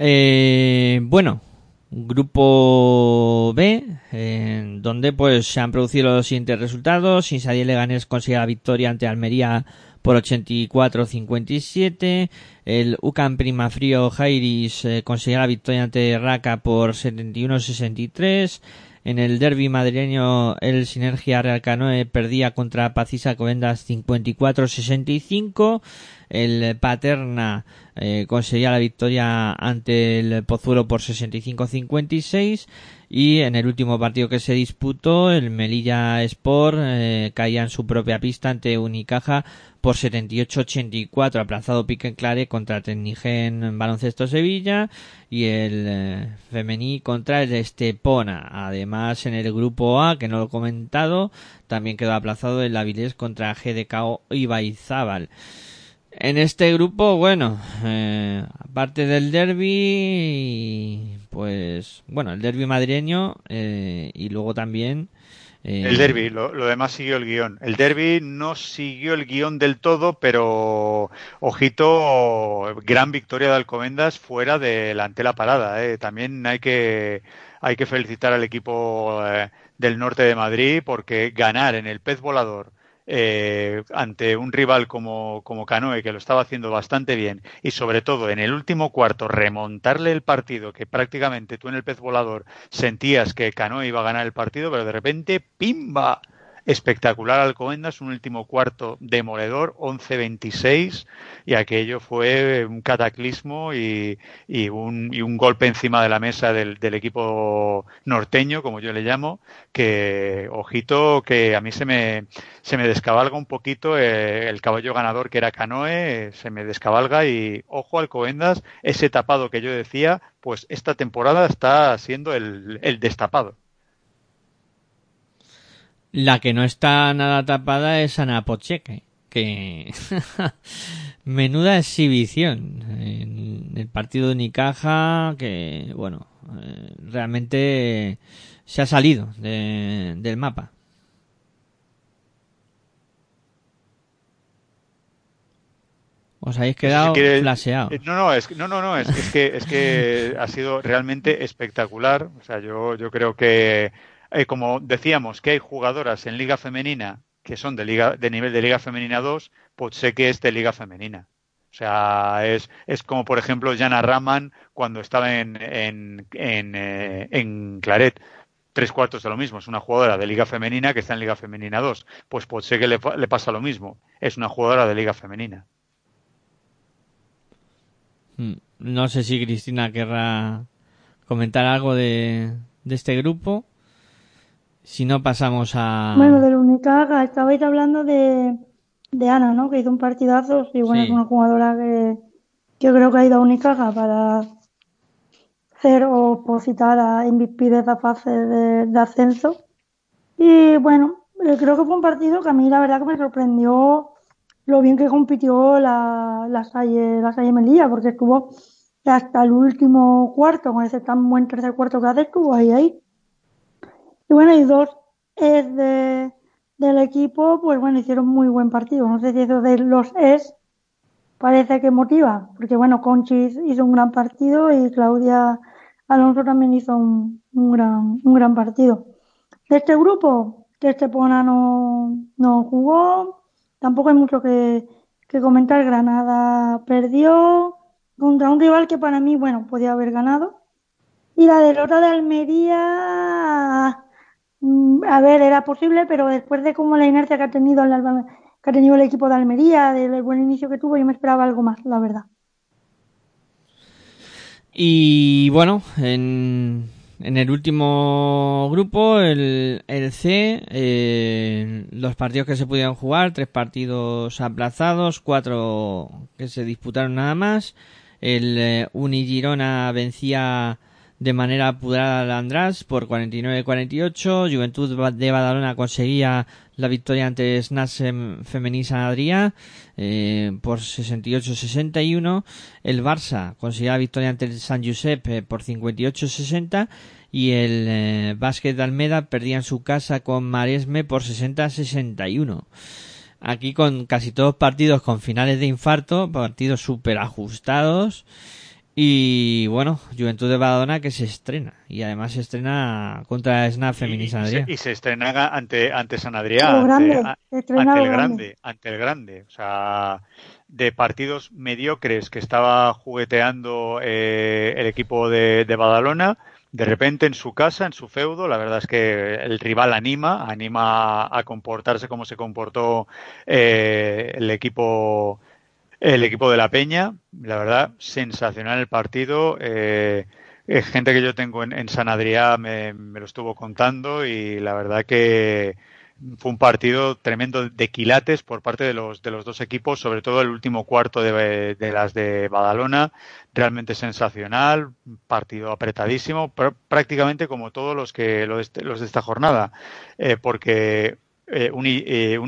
Eh, bueno, Grupo B, donde pues se han producido los siguientes resultados. Insadiel Leganés consigue la victoria ante Almería por 84-57. El UCAM Primafrío Jairis eh, consiguió la victoria ante Raca por 71-63. En el derby madrileño, el Sinergia Real Canoe perdía contra Pacisa Covendas 54-65. El Paterna eh, conseguía la victoria ante el Pozuelo por 65-56 y en el último partido que se disputó el Melilla Sport eh, caía en su propia pista ante Unicaja por 78-84 aplazado pique en clare contra Tecnigen Baloncesto Sevilla y el eh, femení contra el Estepona. Además en el grupo A que no lo he comentado también quedó aplazado el Avilés contra GDK Ibaizábal en este grupo, bueno, eh, aparte del derby, pues, bueno, el derby madrileño eh, y luego también el derby, lo, demás siguió el guion. El derby no siguió el guion del todo, pero ojito, gran victoria de Alcobendas fuera de la antela parada. También hay que, hay que felicitar al equipo del norte de Madrid porque ganar en el pez volador eh, ante un rival como, como Canoe, que lo estaba haciendo bastante bien, y sobre todo en el último cuarto remontarle el partido, que prácticamente tú en el pez volador sentías que Canoe iba a ganar el partido, pero de repente, ¡pimba! Espectacular Alcobendas, un último cuarto demoledor, 11-26, y aquello fue un cataclismo y, y, un, y, un, golpe encima de la mesa del, del, equipo norteño, como yo le llamo, que, ojito, que a mí se me, se me descabalga un poquito eh, el caballo ganador que era Canoe, se me descabalga y, ojo, Alcobendas, ese tapado que yo decía, pues esta temporada está siendo el, el destapado. La que no está nada tapada es Ana Pocheque, que menuda exhibición en el partido de Unicaja, que bueno, eh, realmente se ha salido de, del mapa. Os habéis quedado flaseados. Eh, no, no, es, no, no, no, es, es, que, es que ha sido realmente espectacular. O sea, yo, yo creo que eh, como decíamos que hay jugadoras en Liga Femenina que son de, liga, de nivel de Liga Femenina 2, pues sé que es de Liga Femenina. O sea, es, es como por ejemplo Jana Raman cuando estaba en, en, en, eh, en Claret tres cuartos de lo mismo. Es una jugadora de Liga Femenina que está en Liga Femenina 2. Pues, pues sé que le, le, pasa lo mismo. Es una jugadora de Liga Femenina. Hmm. No sé si Cristina querrá comentar algo de, de este grupo. Si no pasamos a... Bueno, del Unicaja, estabais hablando de, de Ana, ¿no? Que hizo un partidazo y bueno, es una jugadora que, yo creo que ha ido a Unicaja para hacer o opositar a MVP de esa fase de, ascenso. Y bueno, eh, creo que fue un partido que a mí la verdad que me sorprendió lo bien que compitió la, la Salle, la Salle Melilla, porque estuvo hasta el último cuarto, con ese tan buen tercer cuarto que hace, estuvo ahí, ahí. Y bueno, y dos es de, del equipo, pues bueno, hicieron muy buen partido. No sé si eso de los es parece que motiva, porque bueno, Conchis hizo un gran partido y Claudia Alonso también hizo un, un gran, un gran partido. De este grupo, que Estepona no, no jugó, tampoco hay mucho que, que comentar. Granada perdió contra un rival que para mí, bueno, podía haber ganado. Y la derrota de Almería, a ver, era posible, pero después de como la inercia que ha tenido el, que ha tenido el equipo de Almería, del buen inicio que tuvo, yo me esperaba algo más, la verdad. Y bueno, en, en el último grupo, el, el C, eh, los partidos que se pudieron jugar, tres partidos aplazados, cuatro que se disputaron nada más. El eh, Unigirona vencía de manera apurada al András por 49-48. Juventud de Badalona conseguía la victoria ante Snas Femení San Adrià eh, por 68-61. El Barça conseguía la victoria ante el San Josep eh, por 58-60 y el eh, Básquet de Almeda perdía en su casa con Maresme por 60-61 aquí con casi todos partidos con finales de infarto, partidos súper ajustados y bueno, Juventud de Badalona que se estrena. Y además se estrena contra Snap Femini San Adrià. Y, se estrena ante, ante San Adrià. Ante, el grande, ante el grande. O sea, de partidos mediocres que estaba jugueteando eh, el equipo de, de Badalona. De repente en su casa, en su feudo, la verdad es que el rival anima, anima a comportarse como se comportó eh, el equipo el equipo de la Peña, la verdad, sensacional el partido. Eh, eh gente que yo tengo en, San Adrià me, lo estuvo contando y la verdad que fue un partido tremendo de quilates por parte de los, de los dos equipos, sobre todo el último cuarto de, las de Badalona, realmente sensacional, partido apretadísimo, prácticamente como todos los que los, de esta jornada, eh, porque eh, Uni, eh,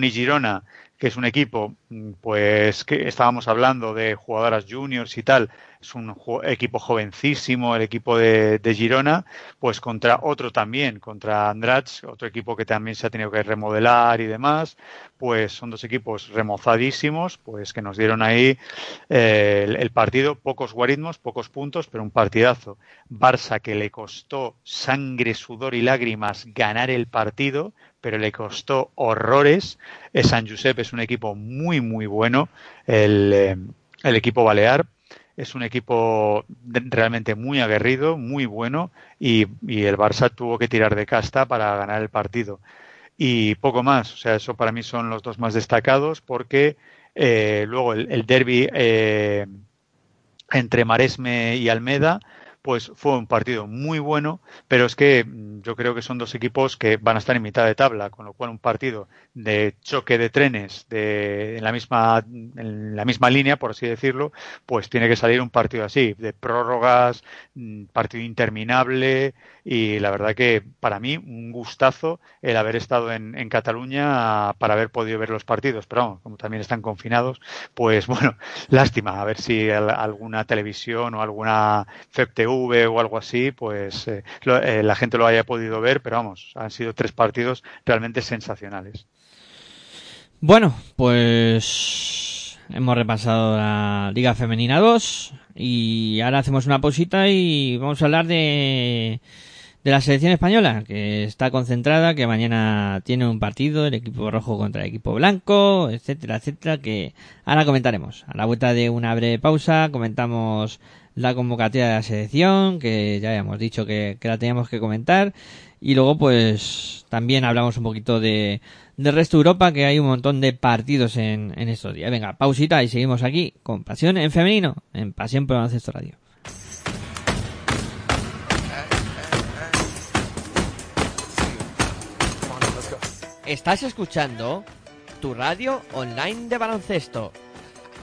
que es un equipo, mm, pues que estábamos hablando de jugadoras juniors y tal, es un equipo jovencísimo, el equipo de, Girona, pues contra otro también, contra Andrach, otro equipo que también se ha tenido que remodelar y demás, pues son dos equipos remozadísimos, pues que nos dieron ahí eh, el, partido, pocos guarismos, pocos puntos, pero un partidazo. Barça que le costó sangre, sudor y lágrimas ganar el partido, pero le costó horrores. San Josep es un equipo muy, muy bueno, el, eh, el equipo balear es un equipo realmente muy aguerrido, muy bueno y, el Barça tuvo que tirar de casta para ganar el partido. Y poco más, o sea, eso para mí son los dos más destacados porque eh, luego el, derby eh, entre Maresme y Almeda pues fue un partido muy bueno, pero es que mm, yo creo que son dos equipos que van a estar en mitad de tabla, con lo cual un partido de choque de trenes de, en, la misma, en la misma línea, por así decirlo, pues tiene que salir un partido así, de prórrogas, mm, partido interminable, y la verdad que para mí un gustazo el haber estado en, Cataluña para haber podido ver los partidos, pero como también están confinados, pues bueno, lástima, a ver si alguna televisión o alguna FEPTU o algo así, pues eh, eh, la gente lo haya podido ver, pero vamos, han sido tres partidos realmente sensacionales. Bueno, pues hemos repasado la Liga Femenina 2 y ahora hacemos una pausita y vamos a hablar de, de la selección española, que está concentrada, que mañana tiene un partido, el equipo rojo contra el equipo blanco, etcétera, etcétera, que ahora comentaremos. A la vuelta de una breve pausa comentamos la convocatoria de la selección, que ya habíamos dicho que, la teníamos que comentar. Y luego, pues, también hablamos un poquito de, del resto de Europa, que hay un montón de partidos en, en estos días. Venga, pausita y seguimos aquí con Pasión en Femenino, en Pasión por Baloncesto Radio. Estás escuchando tu radio online de baloncesto.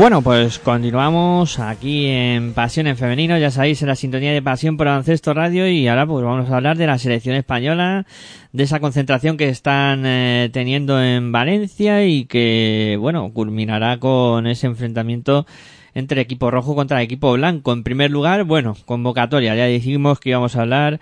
Bueno, pues continuamos aquí en Pasión en Femenino, ya sabéis, en la sintonía de Pasión por Ancestro Radio. Y ahora pues vamos a hablar de la selección española, de esa concentración que están eh, teniendo en Valencia y que, bueno, culminará con ese enfrentamiento entre equipo rojo contra equipo blanco. En primer lugar, bueno, convocatoria, ya dijimos que íbamos a hablar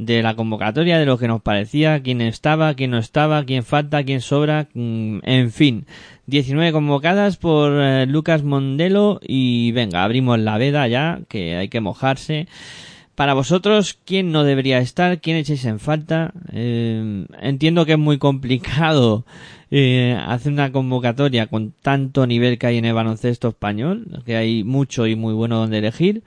de la convocatoria, de lo que nos parecía, quién estaba, quién no estaba, quién falta, quién sobra, mm, en fin. 19 convocadas por eh, Lucas Mondelo y venga, abrimos la veda ya, que hay que mojarse. Para vosotros, ¿quién no debería estar? ¿Quién echáis en falta? Eh, entiendo que es muy complicado eh, hacer una convocatoria con tanto nivel que hay en el baloncesto español, que hay mucho y muy bueno donde elegir.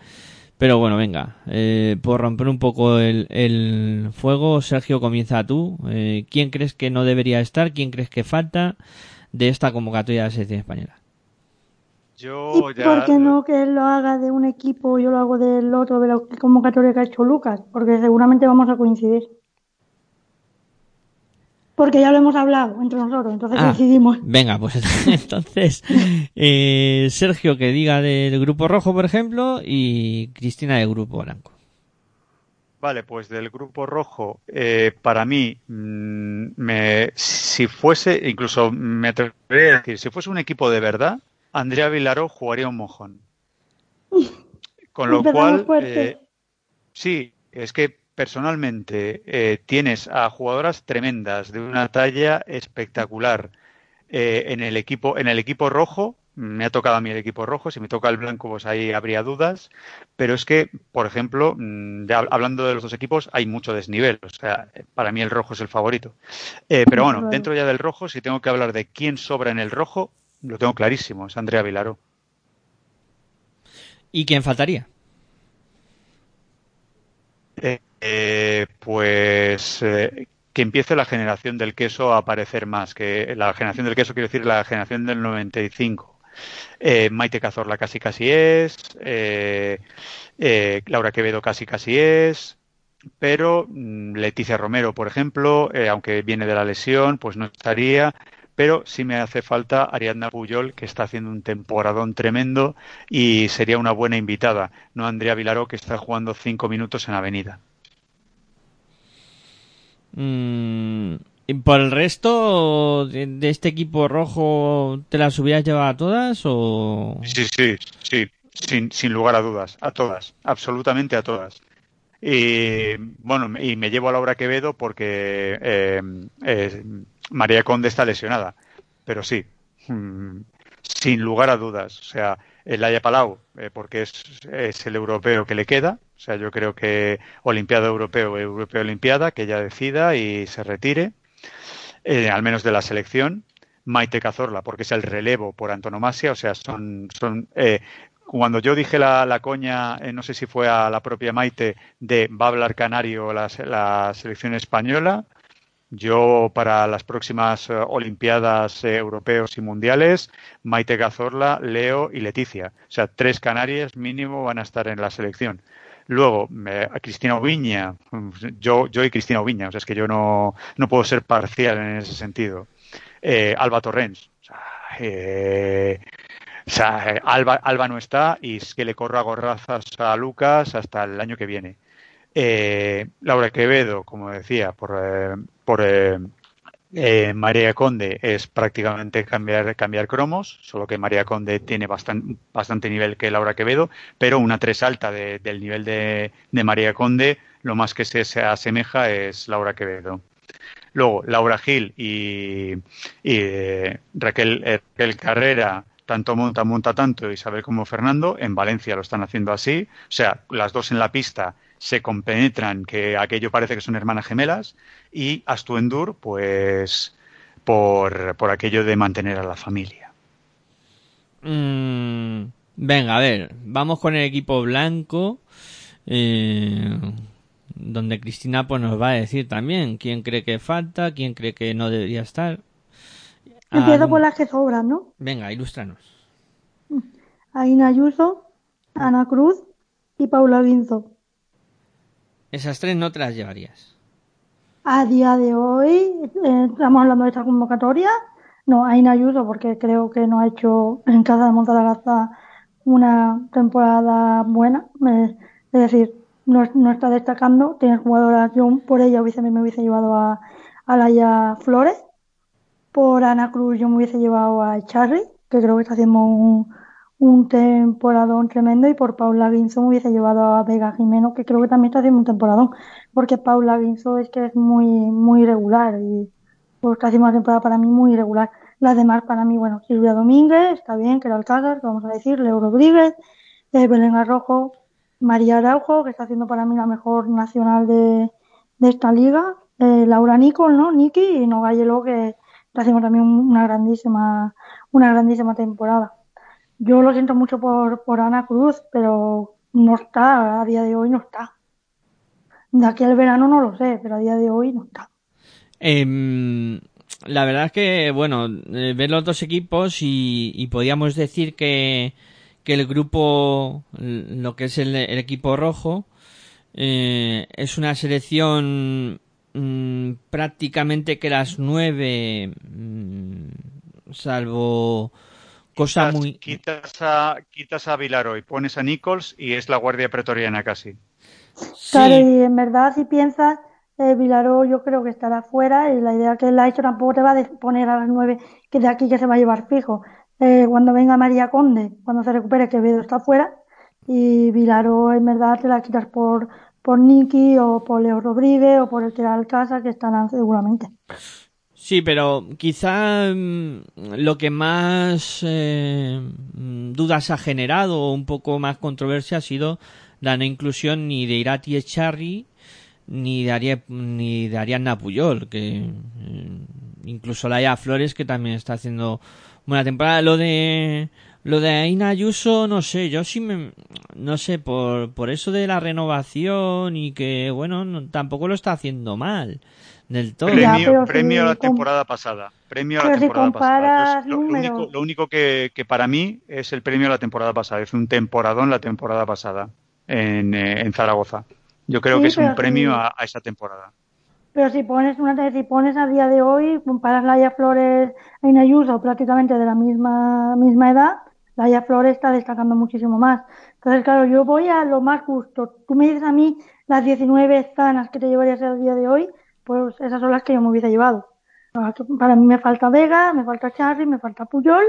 Pero bueno, venga, eh, por romper un poco el, el fuego, Sergio, comienza tú. Eh, ¿Quién crees que no debería estar? ¿Quién crees que falta de esta convocatoria de la selección española? Yo ¿Y ¿Por qué no que él lo haga de un equipo y yo lo hago del otro, de la convocatoria que ha hecho Lucas? Porque seguramente vamos a coincidir. Porque ya lo hemos hablado entre nosotros, entonces ah, decidimos. Venga, pues entonces, eh, Sergio que diga del grupo rojo, por ejemplo, y Cristina del grupo blanco. Vale, pues del grupo rojo, eh, para mí, mm, me, si fuese, incluso me atrevería a decir, si fuese un equipo de verdad, Andrea Vilaró jugaría un mojón. Con lo cual, eh, sí, es que personalmente eh, tienes a jugadoras tremendas de una talla espectacular eh, en el equipo en el equipo rojo. Me ha tocado a mí el equipo rojo, si me toca el blanco, pues ahí habría dudas. Pero es que, por ejemplo, mm, ya hablando de los dos equipos, hay mucho desnivel. O sea, para mí el rojo es el favorito. Eh, pero bueno, Claro. dentro ya del rojo, si tengo que hablar de quién sobra en el rojo, lo tengo clarísimo, es Andrea Vilaro. ¿Y quién faltaría? Eh, eh, pues eh, que empiece la generación del queso a aparecer más, que la generación del queso quiero decir la generación del 95. Eh, Maite Cazorla casi casi es, eh, eh, Laura Quevedo casi casi es, pero mm, Leticia Romero, por ejemplo, aunque viene de la lesión, pues no estaría. Pero sí me hace falta Ariadna Puyol, que está haciendo un temporadón tremendo y sería una buena invitada, no Andrea Vilaró, que está jugando cinco minutos en Avenida. Mm, ¿y por el resto de, este equipo rojo, ¿te las hubieras llevado a todas o...? Sí, sí, sí, sin, sin lugar a dudas, a todas, absolutamente a todas. Y bueno, y me llevo a Laura Quevedo porque eh, María Conde está lesionada, pero sí, mm, sin lugar a dudas. O sea, Elaya Palau, eh, porque es, es el europeo que le queda. O sea, yo creo que Olimpiada Europeo, Europeo Olimpiada, que ella decida y se retire, eh, al menos de la selección. Maite Cazorla, porque es el relevo por antonomasia. O sea, son, son eh, cuando yo dije la, la coña, eh, no sé si fue a la propia Maite, de va a hablar canario la, la selección española, yo para las próximas eh, Olimpiadas eh, europeos y mundiales, Maite Cazorla, Leo y Leticia. O sea, tres canarias mínimo van a estar en la selección. Luego, a Cristina Oviña, yo, yo y Cristina Oviña, o sea, es que yo no, no puedo ser parcial en ese sentido. Eh, Alba Torrens, o sea, eh, o sea, Alba, Alba no está y es que le corra gorrazas a Lucas hasta el año que viene. Eh, Laura Quevedo, como decía, por, eh, eh, María Conde es prácticamente cambiar, cromos, solo que María Conde tiene bastan- bastante nivel que Laura Quevedo, pero una tres alta de- del nivel de, María Conde, lo más que se, se asemeja es Laura Quevedo. Luego, Laura Gil y, Raquel, Raquel Carrera, tanto monta, monta tanto, Isabel como Fernando, en Valencia lo están haciendo así, o sea, las dos en la pista se compenetran, que aquello parece que son hermanas gemelas, y Astuendur, pues, por, por aquello de mantener a la familia. Mm, venga, a ver, vamos con el equipo blanco, eh, donde Cristina pues nos va a decir también quién cree que falta, quién cree que no debería estar. Empiezo Ah, por las que sobran, ¿no? Venga, ilústranos. Aina Ayuso, Ana Cruz y Paula Guinzo. Esas tres no te las llevarías. A día de hoy, eh, estamos hablando de esta convocatoria. No, Aina Ayuso, porque creo que no ha hecho en casa de Montalagarza una temporada buena. Me- es decir, no, no está destacando. Tiene jugadoras, yo por ella hubiese, me hubiese llevado a, a Laia Flores. Por Ana Cruz yo me hubiese llevado a Charry, que creo que está haciendo un, un temporadón tremendo. Y por Paula Guinzo hubiese llevado a Vega Jimeno, que creo que también está haciendo un temporadón. Porque Paula Guinzo es que es muy, muy irregular y pues está haciendo una temporada para mí muy irregular. Las demás para mí, bueno, Silvia Domínguez, está bien, que era Alcázar, que vamos a decir, Leo Rodríguez, eh, Belén Arrojo, María Araujo, que está haciendo para mí la mejor nacional de, de esta liga, eh, Laura Nicol, ¿no? Niki y Nogayelo, que está haciendo también un- una grandísima, una grandísima temporada. Yo lo siento mucho por, por Ana Cruz, pero no está, a día de hoy no está. De aquí al verano no lo sé, pero a día de hoy no está. Em, la verdad es que, bueno, eh, ver los dos equipos y, y podíamos decir que, que el grupo, lo que es el, equipo rojo, eh, es una selección mm, prácticamente que las nueve, mm, salvo cosa Quitas, muy... quitas a, quitas a Vilaro y pones a Nichols y es la guardia pretoriana casi. Claro, Sí, y en verdad, si piensas, eh, Vilaró yo creo que estará fuera y la idea que él ha hecho tampoco te va a poner a las nueve que de aquí que se va a llevar fijo. Eh, cuando venga María Conde, cuando se recupere Quevedo está fuera Y Vilaro, en verdad, te la quitas por, por Nicky o por Leo Rodríguez o por el Teral Casa, que estarán seguramente. Sí, pero quizá mm, lo que más eh, dudas ha generado o un poco más controversia ha sido la no inclusión ni de Irati Echarri ni de, Ari- ni de Ariadna Puyol, que eh, incluso Laia Flores, que también está haciendo buena temporada. Lo de lo de Aina Ayuso, no sé, yo sí me, no sé, por, por eso de la renovación y que, bueno, no- tampoco lo está haciendo mal del todo. Ya, Premio, pero premio a la temporada pasada. Premio a la si temporada pasada. lo, único, lo único que, que para mí es el premio a la temporada pasada. Es un temporadón la temporada pasada en, eh, en Zaragoza. Yo creo Sí, que es un premio sí. a, a esa temporada. Pero si pones una si pones a día de hoy, comparas Laia Flores e Inayuso prácticamente de la misma, misma edad, Laia Flores está destacando muchísimo más. Entonces, claro, yo voy a lo más justo. Tú me dices a mí las 19 zanas que te llevarías a día de hoy, pues esas son las que yo me hubiese llevado. Para mí me falta Vega, me falta Charly, me falta Puyol,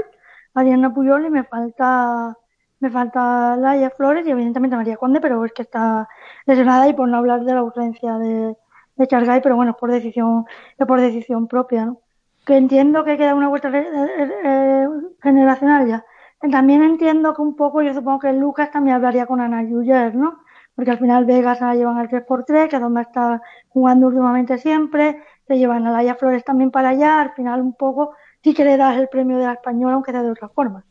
Ariana Puyol y me falta me falta Laia Flores y evidentemente María Conde, pero es que está lesionada y por no hablar de la ausencia de, de Chargay, pero bueno, es por decisión, es por decisión propia, ¿no? Que entiendo que queda una vuelta re- eh, eh, generacional ya. También entiendo que un poco, yo supongo que Lucas también hablaría con Ana Yuyer, ¿no? Porque al final Vegas la llevan al 3x3, que es donde está jugando últimamente siempre, se llevan a Laia Flores también para allá, al final un poco sí que le das el premio de la española, aunque sea de otra forma.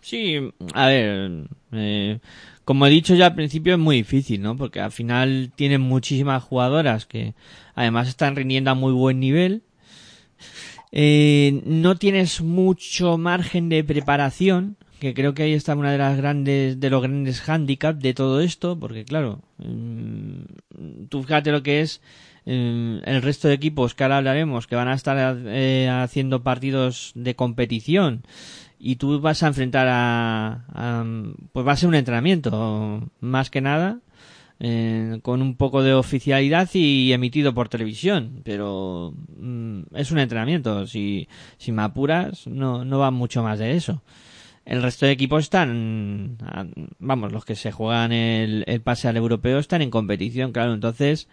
Sí, a ver, eh, como he dicho ya al principio es muy difícil, ¿no? Porque al final tienen muchísimas jugadoras que además están rindiendo a muy buen nivel. Eh, no tienes mucho margen de preparación, que creo que ahí está una de las grandes, de los grandes handicaps de todo esto, porque claro, mm, tú fíjate lo que es eh, el resto de equipos que ahora hablaremos, que van a estar eh, haciendo partidos de competición y tú vas a enfrentar a, a- pues va a ser un entrenamiento más que nada eh, con un poco de oficialidad y emitido por televisión pero mm, es un entrenamiento si, si me apuras no, no va mucho más de eso el resto de equipos están vamos los que se juegan el, el pase al europeo están en competición claro entonces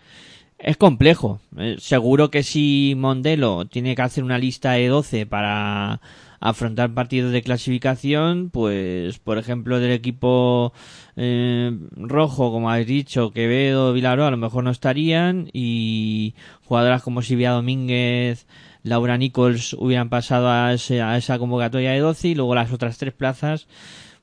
es complejo. Eh, seguro que si Mondelo tiene que hacer una lista de 12 para afrontar partidos de clasificación, pues por ejemplo del equipo eh, rojo, como habéis dicho, Quevedo, Vilaro, a lo mejor no estarían y jugadoras como Silvia Domínguez, Laura Nichols hubieran pasado a, ese- a esa convocatoria de 12 y luego las otras tres plazas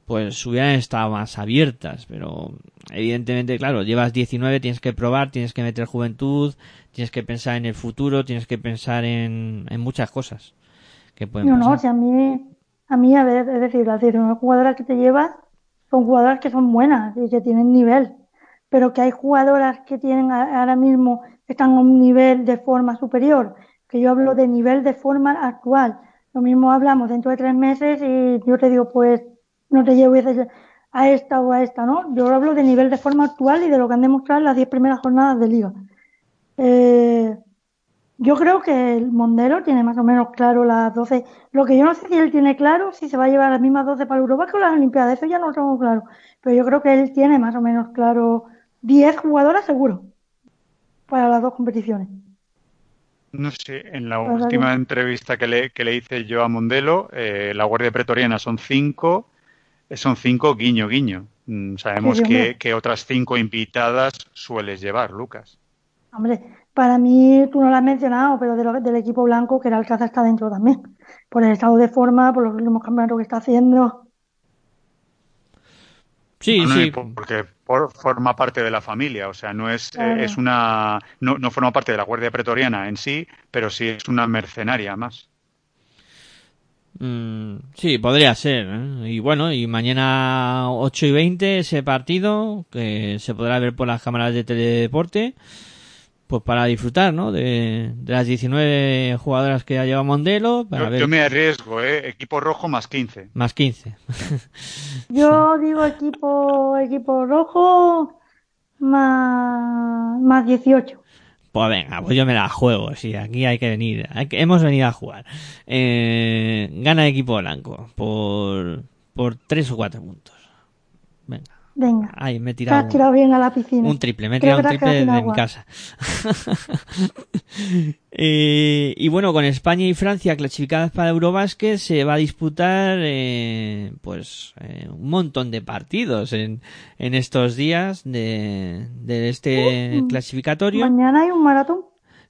pues hubieran estado más abiertas, pero evidentemente, claro, llevas 19, tienes que probar, tienes que meter juventud, tienes que pensar en el futuro, tienes que pensar en, en muchas cosas que pueden No, no, pasar. si a mí, a mí, a ver, es decir, las 19 jugadoras que te llevas son jugadoras que son buenas y que tienen nivel, pero que hay jugadoras que tienen ahora mismo, están a un nivel de forma superior, que yo hablo de nivel de forma actual. Lo mismo hablamos dentro de tres meses y yo te digo, pues, no te lleves a esta o a esta, ¿no? Yo hablo de nivel de forma actual y de lo que han demostrado las 10 primeras jornadas de liga. Eh, yo creo que el Mondero tiene más o menos claro las 12. Lo que yo no sé si él tiene claro si se va a llevar las mismas 12 para Eurobasket o las Olimpiadas. Eso ya no lo tengo claro. Pero yo creo que él tiene más o menos claro 10 jugadoras seguro para las dos competiciones. No sé, en la Pues última vale. entrevista que le, que le hice yo a Mondelo, eh, la Guardia Pretoriana son cinco, eh, son cinco guiño guiño. Mm, sabemos Sí, que otras cinco invitadas sueles llevar, Lucas. Hombre, para mí tú no lo has mencionado, pero de lo- del equipo blanco, que el Alcázar está dentro también. Por el estado de forma, por los últimos campeonatos que está haciendo. Sí, No, no, sí. porque por- forma parte de la familia, o sea, no es, eh, Claro. es una, no, no forma parte de la Guardia Pretoriana en sí, pero sí es una mercenaria más. Mm, sí, podría ser. ¿eh? Y bueno, y mañana 8 y 20 ese partido que se podrá ver por las cámaras de teledeporte. Pues para disfrutar, ¿no? De, de las 19 jugadoras que ya lleva Mondelo. Para Yo, ver yo me arriesgo, ¿eh? Equipo rojo más 15. más 15. Yo digo equipo, equipo rojo más, más 18. Pues venga, pues yo me la juego, sí, aquí hay que venir, hay que- hemos venido a jugar. Eh, gana el equipo blanco, por, por tres o cuatro puntos. Venga. Venga. Ahí me he Te tirado has tirado bien a la piscina. un triple, me he tirado un triple quedado de sin mi agua. casa. Eh, y bueno, con España y Francia clasificadas para Eurobásquet se va a disputar eh, pues eh, un montón de partidos en, en estos días de, de este Uh, clasificatorio. Mañana hay un maratón.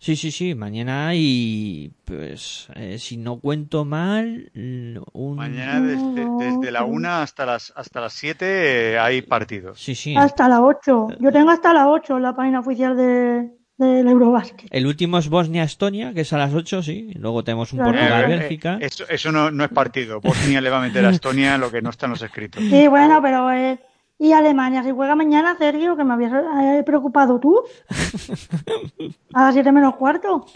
Sí, sí, sí, mañana y pues eh, si no cuento mal, un... Mañana desde, desde la una hasta las hasta las 7 hay partidos. Sí, sí. Hasta las 8. Yo tengo hasta las 8 en la página oficial de, del Eurobasket. El último es Bosnia-Estonia, que es a las 8, sí. Luego tenemos un Claro. Eh, eh, Portugal-Bélgica. eso eso no, no es partido. Bosnia le va a meter a Estonia lo que no está en los escritos. Sí, bueno, pero eh, y Alemania, si juega mañana, Sergio, que me habías eh, preocupado tú. A las 7 menos cuarto.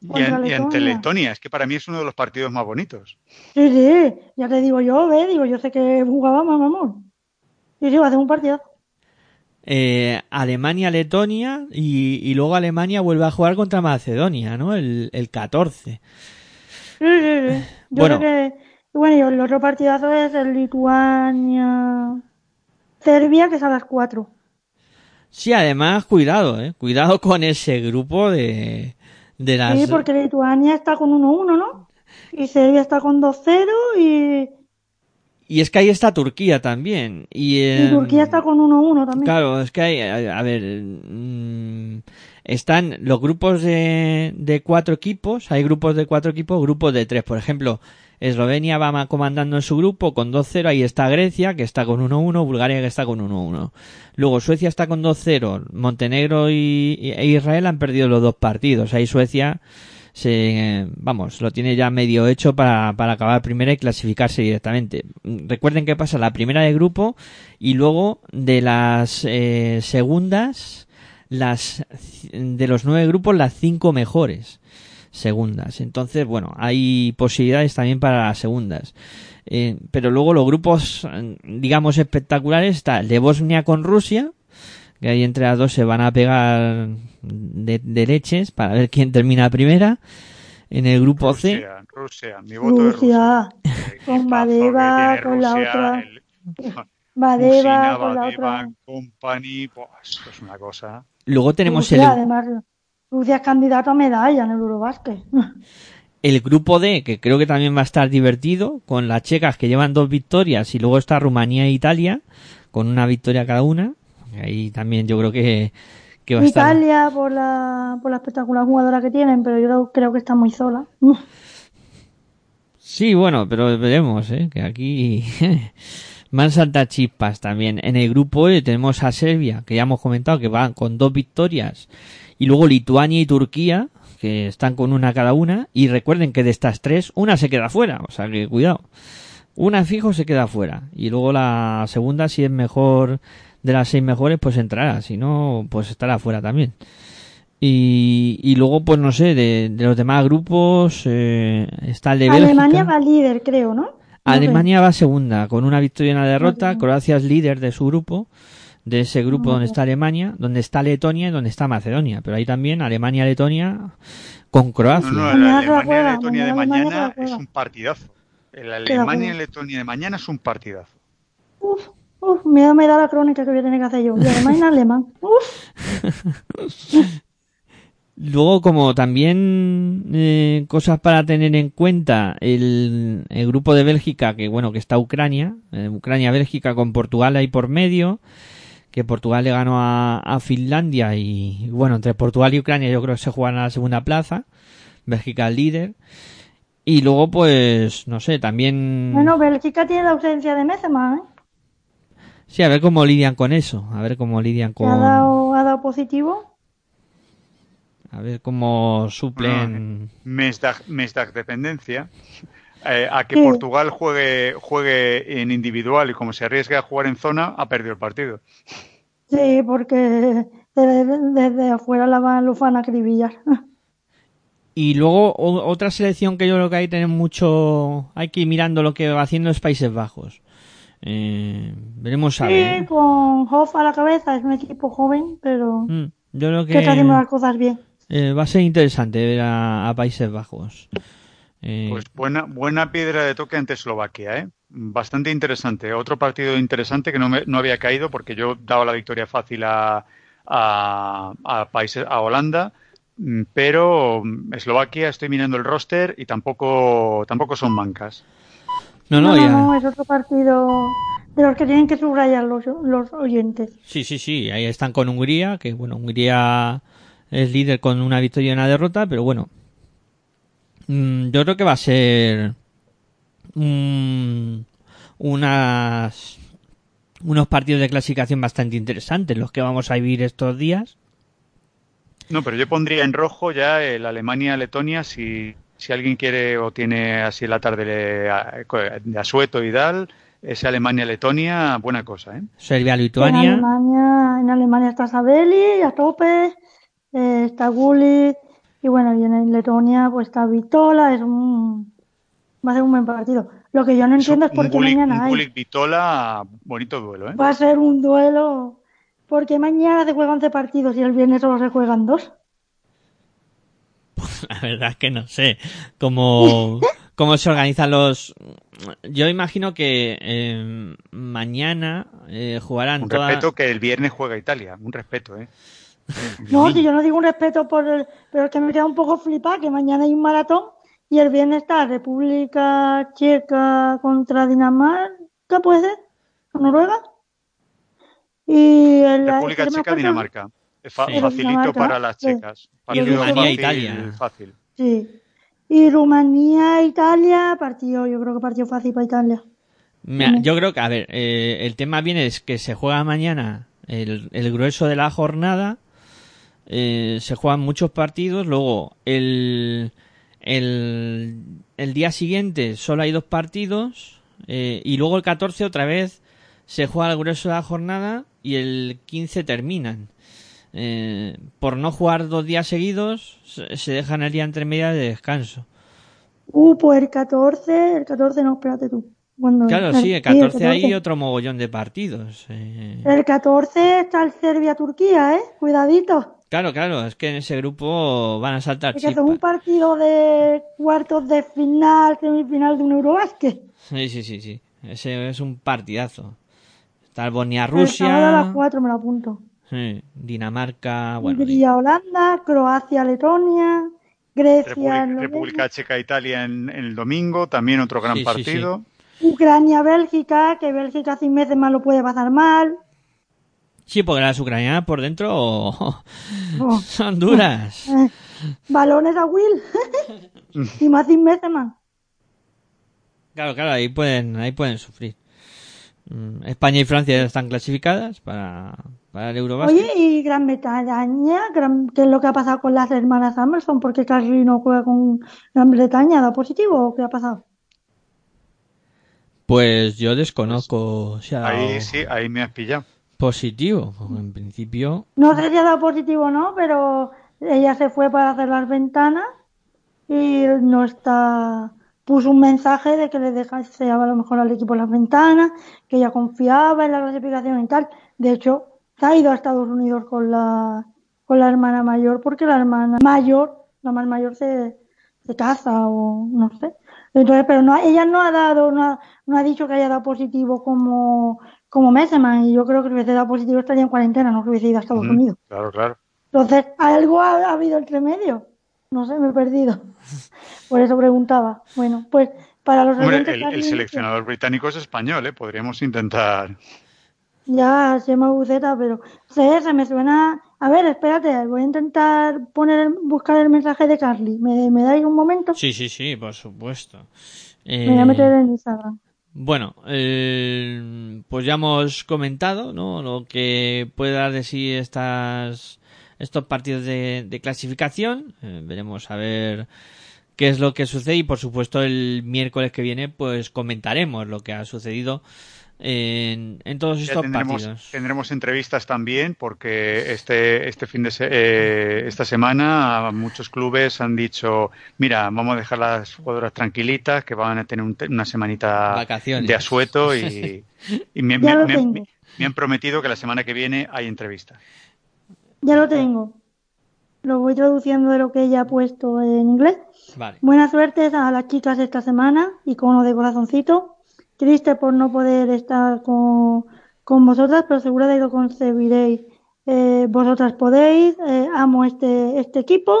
Y, en- y ante Letonia. Letonia, es que para mí es uno de los partidos más bonitos. Sí, sí, ya te digo yo, ve, digo, yo sé que jugábamos, vamos. Sí, sí, va a hacer un partido. Eh, Alemania-Letonia y, y luego Alemania vuelve a jugar contra Macedonia, ¿no? El, el 14. Sí, sí, sí. Yo Bueno. creo que. Y Bueno, y el otro partidazo es el Lituania-Serbia, que es a las 4. Sí, además, cuidado, ¿eh? Cuidado con ese grupo de, de las... Sí, porque Lituania está con 1-1, ¿no? Y Serbia está con 2-0 y, Y es que ahí está Turquía también. Y, y eh, Turquía está con 1-1 también. Claro, es que hay, a a ver, mm, están los grupos de, de cuatro equipos, hay grupos de cuatro equipos, grupos de tres. Por ejemplo, Eslovenia va ma- comandando en su grupo con 2-0, ahí está Grecia, que está con 1-1, Bulgaria, que está con 1-1. Luego Suecia está con 2-0, Montenegro y, e Israel han perdido los dos partidos. Ahí Suecia se, vamos, lo tiene ya medio hecho para, para acabar primera y clasificarse directamente. Recuerden que pasa la primera de grupo y luego de las eh, segundas, las de los nueve grupos, las cinco mejores segundas. Entonces, bueno, hay posibilidades también para las segundas. Eh, pero luego los grupos, digamos, espectaculares está el de Bosnia con Rusia, que ahí entre las dos se van a pegar de, de leches para ver quién termina primera. En el grupo C, Rusia, Rusia, mi voto es Rusia, Rusia. con Badeva, con la Rusia, otra. el- Badeva, Musina, con la Badeva, otra. Company, esto es una cosa. luego tenemos Rusia, el, además, Rusia es candidato a medalla en el Eurobasket. el grupo D, que creo que también va a estar divertido, con las checas que llevan dos victorias y luego está Rumanía e Italia, con una victoria cada una. Ahí también yo creo que, que va a estar. Italia por la, por la espectacular jugadora que tienen, pero yo creo que está muy sola. Sí, bueno, pero veremos, ¿eh? que aquí van a saltar chispas también. En el grupo E tenemos a Serbia, que ya hemos comentado que van con dos victorias, y luego Lituania y Turquía, que están con una cada una, y recuerden que de estas tres, una se queda fuera, o sea que cuidado. Una fijo se queda fuera, y luego la segunda, si es mejor de las seis mejores, pues entrará, si no, pues estará fuera también. Y, y luego, pues no sé, de, de los demás grupos, eh, está el de Alemania Bélgica. va líder, creo, ¿no? Alemania va segunda, con una victoria y una derrota. Croacia es líder de su grupo, de ese grupo donde está Alemania, donde está Letonia y donde está Macedonia. Pero ahí también Alemania-Letonia con Croacia. No, la Alemania Letonia de mañana Alemania es un partidazo. El la Alemania. Letonia de mañana es un partidazo. Uf, uf, miedo me da la crónica que voy a tener que hacer yo. Y además en alemán. Uf, Luego, como también eh, cosas para tener en cuenta, el, el grupo de Bélgica, que bueno, que está Ucrania, eh, Ucrania-Bélgica con Portugal ahí por medio, que Portugal le ganó a, a Finlandia y bueno, entre Portugal y Ucrania yo creo que se juegan a la segunda plaza, Bélgica el líder. Y luego, pues, no sé, también... bueno, Bélgica tiene la ausencia de Mesema, ¿eh? Sí, a ver cómo lidian con eso, a ver cómo lidian Que ha con... dado, ha dado positivo. A ver cómo suplen... Mesdag, Mesdag dependencia. Eh, a que Sí. Portugal juegue, juegue en individual y como se arriesgue a jugar en zona, ha perdido el partido. Sí, porque desde, desde afuera la van, lo van a acribillar. Y luego o- otra selección que yo creo que hay que tener mucho, hay que ir mirando lo que va haciendo es Países Bajos. Eh, veremos a Sí, ver. con Hoff a la cabeza, es un equipo joven, pero Mm, Yo creo que está haciendo las que cosas bien. eh, va a ser interesante ver a, a Países Bajos. Eh, Pues buena, buena piedra de toque ante Eslovaquia, ¿eh? bastante interesante. Otro partido interesante que no, me, no había caído porque yo daba la victoria fácil a, a, a, países, a Holanda, mm, pero mm, Eslovaquia estoy mirando el roster y tampoco, tampoco son mancas. No, no, no, no, es otro partido de los que tienen que subrayar los, los oyentes. Sí, sí, sí, ahí están con Hungría, que bueno, Hungría es líder con una victoria y una derrota, pero bueno, mm, yo creo que va a ser mm, unas unos partidos de clasificación bastante interesantes los que vamos a vivir estos días. No, pero yo pondría en rojo ya el Alemania-Letonia si, si alguien quiere o tiene así la tarde de asueto y tal, ese Alemania-Letonia, buena cosa, ¿eh? Serbia-Lituania. En Alemania, en Alemania está Sabeli, a tope, eh, está Gullit, y bueno, y en Letonia pues está Vitola, es un... va a ser un buen partido. Lo que yo no entiendo es, por qué mañana hay. Vitola, bonito duelo, ¿eh? Va a ser un duelo, porque mañana se juegan 11 partidos y el viernes solo se juegan dos. Pues la verdad es que no sé cómo, cómo se organizan los. Yo imagino que eh, mañana eh, jugarán. Un respeto que el viernes juega Italia, un respeto, ¿eh? No, si yo no digo un respeto por el, pero es que me queda un poco flipada que mañana hay un maratón y el viernes está República Checa contra Dinamarca, ¿puede ser? ¿Noruega? Y el, República Checa, Dinamarca. Es fa sí. facilito para las checas. Y Rumanía, Italia. Fácil. Sí. Y Rumanía, Italia, partido, yo creo que partido fácil para Italia. Mira, yo creo que, a ver, eh, el tema viene es que se juega mañana el, el grueso de la jornada, eh, se juegan muchos partidos, luego el, el, el día siguiente solo hay dos partidos eh, y luego el 14 otra vez se juega el grueso de la jornada y el 15 terminan. Eh, por no jugar dos días seguidos se dejan el día entre media de descanso. Uh, pues el 14, el 14 no, espérate tú. Bueno, claro, sí, el 14, sí, el 14, hay otro mogollón de partidos. Eh. El 14 está el Serbia-Turquía, ¿eh? Cuidadito. Claro, claro, es que en ese grupo van a saltar Es que es un partido de cuartos de final, semifinal de un Eurobásquet. Sí, sí, sí, sí. Ese es un partidazo. Está el Bosnia-Rusia. a las 4 me lo apunto. Sí, Dinamarca, bueno. Hungría, Holanda, Croacia, Letonia, Grecia. República, República Checa, Italia en, en, el domingo, también otro gran Sí, sí, partido. Ucrania, Bélgica, que Bélgica sin meses más lo puede pasar mal. Sí, porque las ucranianas por dentro oh, son duras. Eh, balones a Will. y más sin meses más. Claro, claro, ahí pueden, ahí pueden sufrir. Mm, España y Francia ya están clasificadas para, para el Eurobasket. Oye, y Gran Bretaña, Gran, ¿qué es lo que ha pasado con las hermanas Amerson? ¿Por qué Carly no juega con Gran Bretaña? ¿Da positivo o qué ha pasado? Pues yo desconozco. Ahí sí, ahí me has pillado. Positivo. En principio. No sé si ha dado positivo o no, pero ella se fue para hacer las ventanas y no está. Puso un mensaje de que le dejase a lo mejor al equipo las ventanas, que ella confiaba en la clasificación y tal. De hecho, se ha ido a Estados Unidos con la, con la hermana mayor porque la hermana mayor, la más mayor, se, se casa o no sé. Entonces, pero no, ella no ha dado, no ha, no ha dicho que haya dado positivo como, como Messeman y yo creo que si hubiese dado positivo estaría en cuarentena, no que hubiese ido a Estados Mm, Unidos. Claro, claro. Entonces, ¿algo ha, ha habido entre medio? No sé, me he perdido. Por eso preguntaba. Bueno, pues para los Hombre, el, el seleccionador británico es español, ¿eh? Podríamos intentar. Ya, se llama Buceta, pero sé, se me suena. A ver, espérate, voy a intentar poner, buscar el mensaje de Carly. ¿Me, me dais un momento? Sí, sí, sí, por supuesto. Me voy a Eh, meter en Instagram. Bueno, eh, pues ya hemos comentado, ¿no? Lo que puede dar de sí estas, estos partidos de, de clasificación. Eh, veremos a ver qué es lo que sucede y por supuesto el miércoles que viene pues comentaremos lo que ha sucedido en, en todos Ya estos tendremos, partidos. tendremos entrevistas también porque este, este fin de se- eh, esta semana muchos clubes han dicho mira vamos a dejar las jugadoras tranquilitas que van a tener un- una semanita Vacaciones. de asueto y, y me, me- lo me- tengo. me han prometido que la semana que viene hay entrevistas. Ya lo tengo. Lo voy traduciendo de lo que ella ha puesto en inglés. Vale. Buena suerte a las chicas esta semana, icono de corazoncito. Triste por no poder estar con, con vosotras, pero seguro de que lo concebiréis. Eh, vosotras podéis, eh, amo este, este equipo,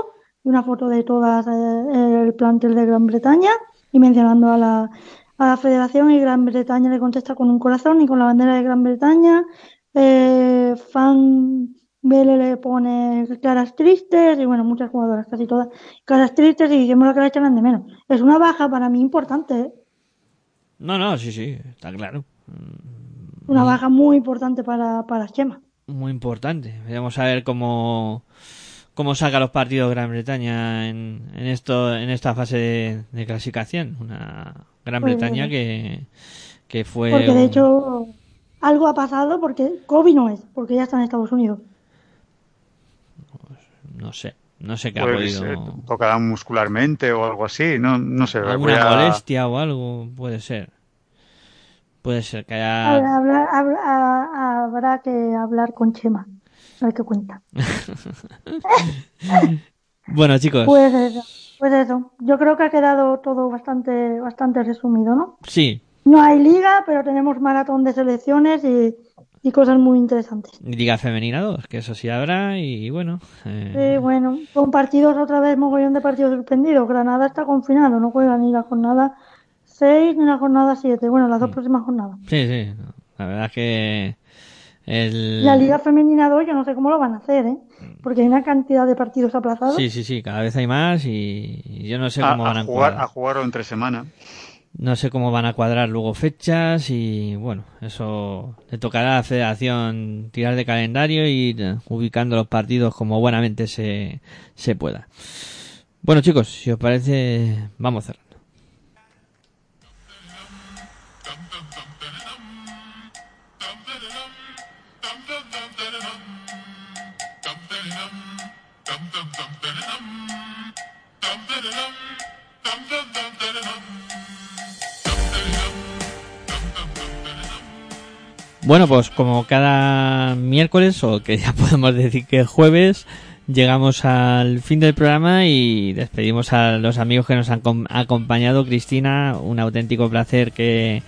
y una foto de todas eh, el plantel de Gran Bretaña, y mencionando a la, a la Federación y Gran Bretaña le contesta con un corazón y con la bandera de Gran Bretaña. Eh, fan Vele le pone caras tristes y bueno, muchas jugadoras, casi todas, caras tristes y diciendo que la echan de menos. Es una baja para mí importante, ¿eh? No, no, sí, sí, está claro. Una baja muy importante para, para Chema. Muy importante. Vamos a ver cómo, cómo saca los partidos Gran Bretaña en, en esto, en esta fase de, de clasificación. Una Gran Pues, Bretaña que, que fue. Porque de hecho algo ha pasado porque Kobe no es, porque ya está en Estados Unidos. No sé, no sé qué ha Pues, podido. eh, tocará muscularmente o algo así, no, no sé. alguna a- molestia o algo, puede ser. Puede ser que haya. Habrá, habrá- habrá- habrá que hablar con Chema. A ver qué cuenta. Bueno, chicos, Pues eso, pues eso. Yo creo que ha quedado todo bastante, bastante resumido, ¿no? sí, No hay liga, pero tenemos maratón de selecciones y, y cosas muy interesantes. Liga Femenina 2, que eso sí habrá, y bueno. eh, Sí, bueno, con partidos otra vez, mogollón de partidos suspendidos. Granada está confinado, no juega ni la jornada 6 ni la jornada 7. Bueno, las dos próximas jornadas. Sí, sí, la verdad es que. El... La Liga Femenina 2 yo no sé cómo lo van a hacer, ¿eh? Porque hay una cantidad de partidos aplazados. Sí, sí, sí, cada vez hay más y y yo no sé cómo a van a jugar, a jugarlo entre semana. No sé cómo van a cuadrar luego fechas y bueno, eso le tocará a la federación tirar de calendario y eh, ubicando los partidos como buenamente se, se pueda. Bueno chicos, si os parece, vamos cerrando. Bueno, pues como cada miércoles, o que ya podemos decir que jueves, llegamos al fin del programa y despedimos a los amigos que nos han com- acompañado. Cristina, un auténtico placer que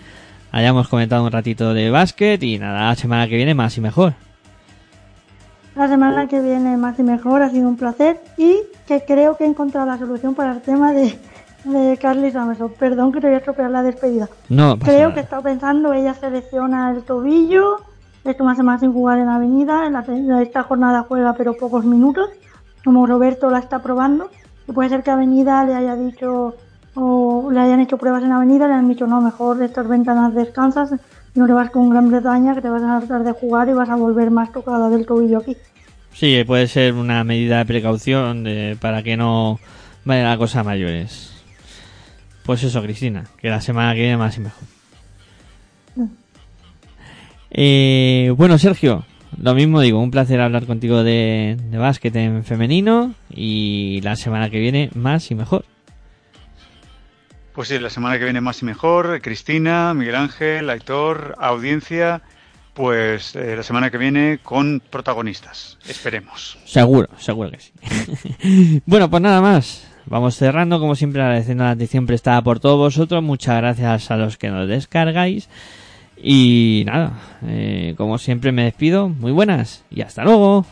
hayamos comentado un ratito de básquet y nada, la semana que viene más y mejor. La semana que viene más y mejor, ha sido un placer y que creo que he encontrado la solución para el tema de, de Carly Samerson. Perdón que te voy a estropear la despedida. No, pasa Creo nada. que he estado pensando, ella selecciona el tobillo, esto una semana sin jugar en Avenida, en la, esta jornada juega pero pocos minutos, como Roberto la está probando, y puede ser que Avenida le haya dicho, o le hayan hecho pruebas en Avenida, le han dicho, no, mejor de estas ventanas descansas, no te vas con Gran Bretaña, que te vas a hartar de jugar y vas a volver más tocada del tobillo aquí. Sí, puede ser una medida de precaución de- para que no vaya la cosa a mayores. Pues eso, Cristina, que la semana que viene más y mejor. Eh, bueno, Sergio, lo mismo digo, un placer hablar contigo de, de básquet en femenino y la semana que viene más y mejor. Pues sí, la semana que viene más y mejor. Cristina, Miguel Ángel, Aitor, audiencia. Pues eh, la semana que viene con protagonistas. Esperemos. Seguro, seguro que sí. bueno, pues nada más. Vamos cerrando, como siempre, agradeciendo la atención prestada por todos vosotros. Muchas gracias a los que nos descargáis. Y nada, eh, como siempre me despido. Muy buenas y hasta luego.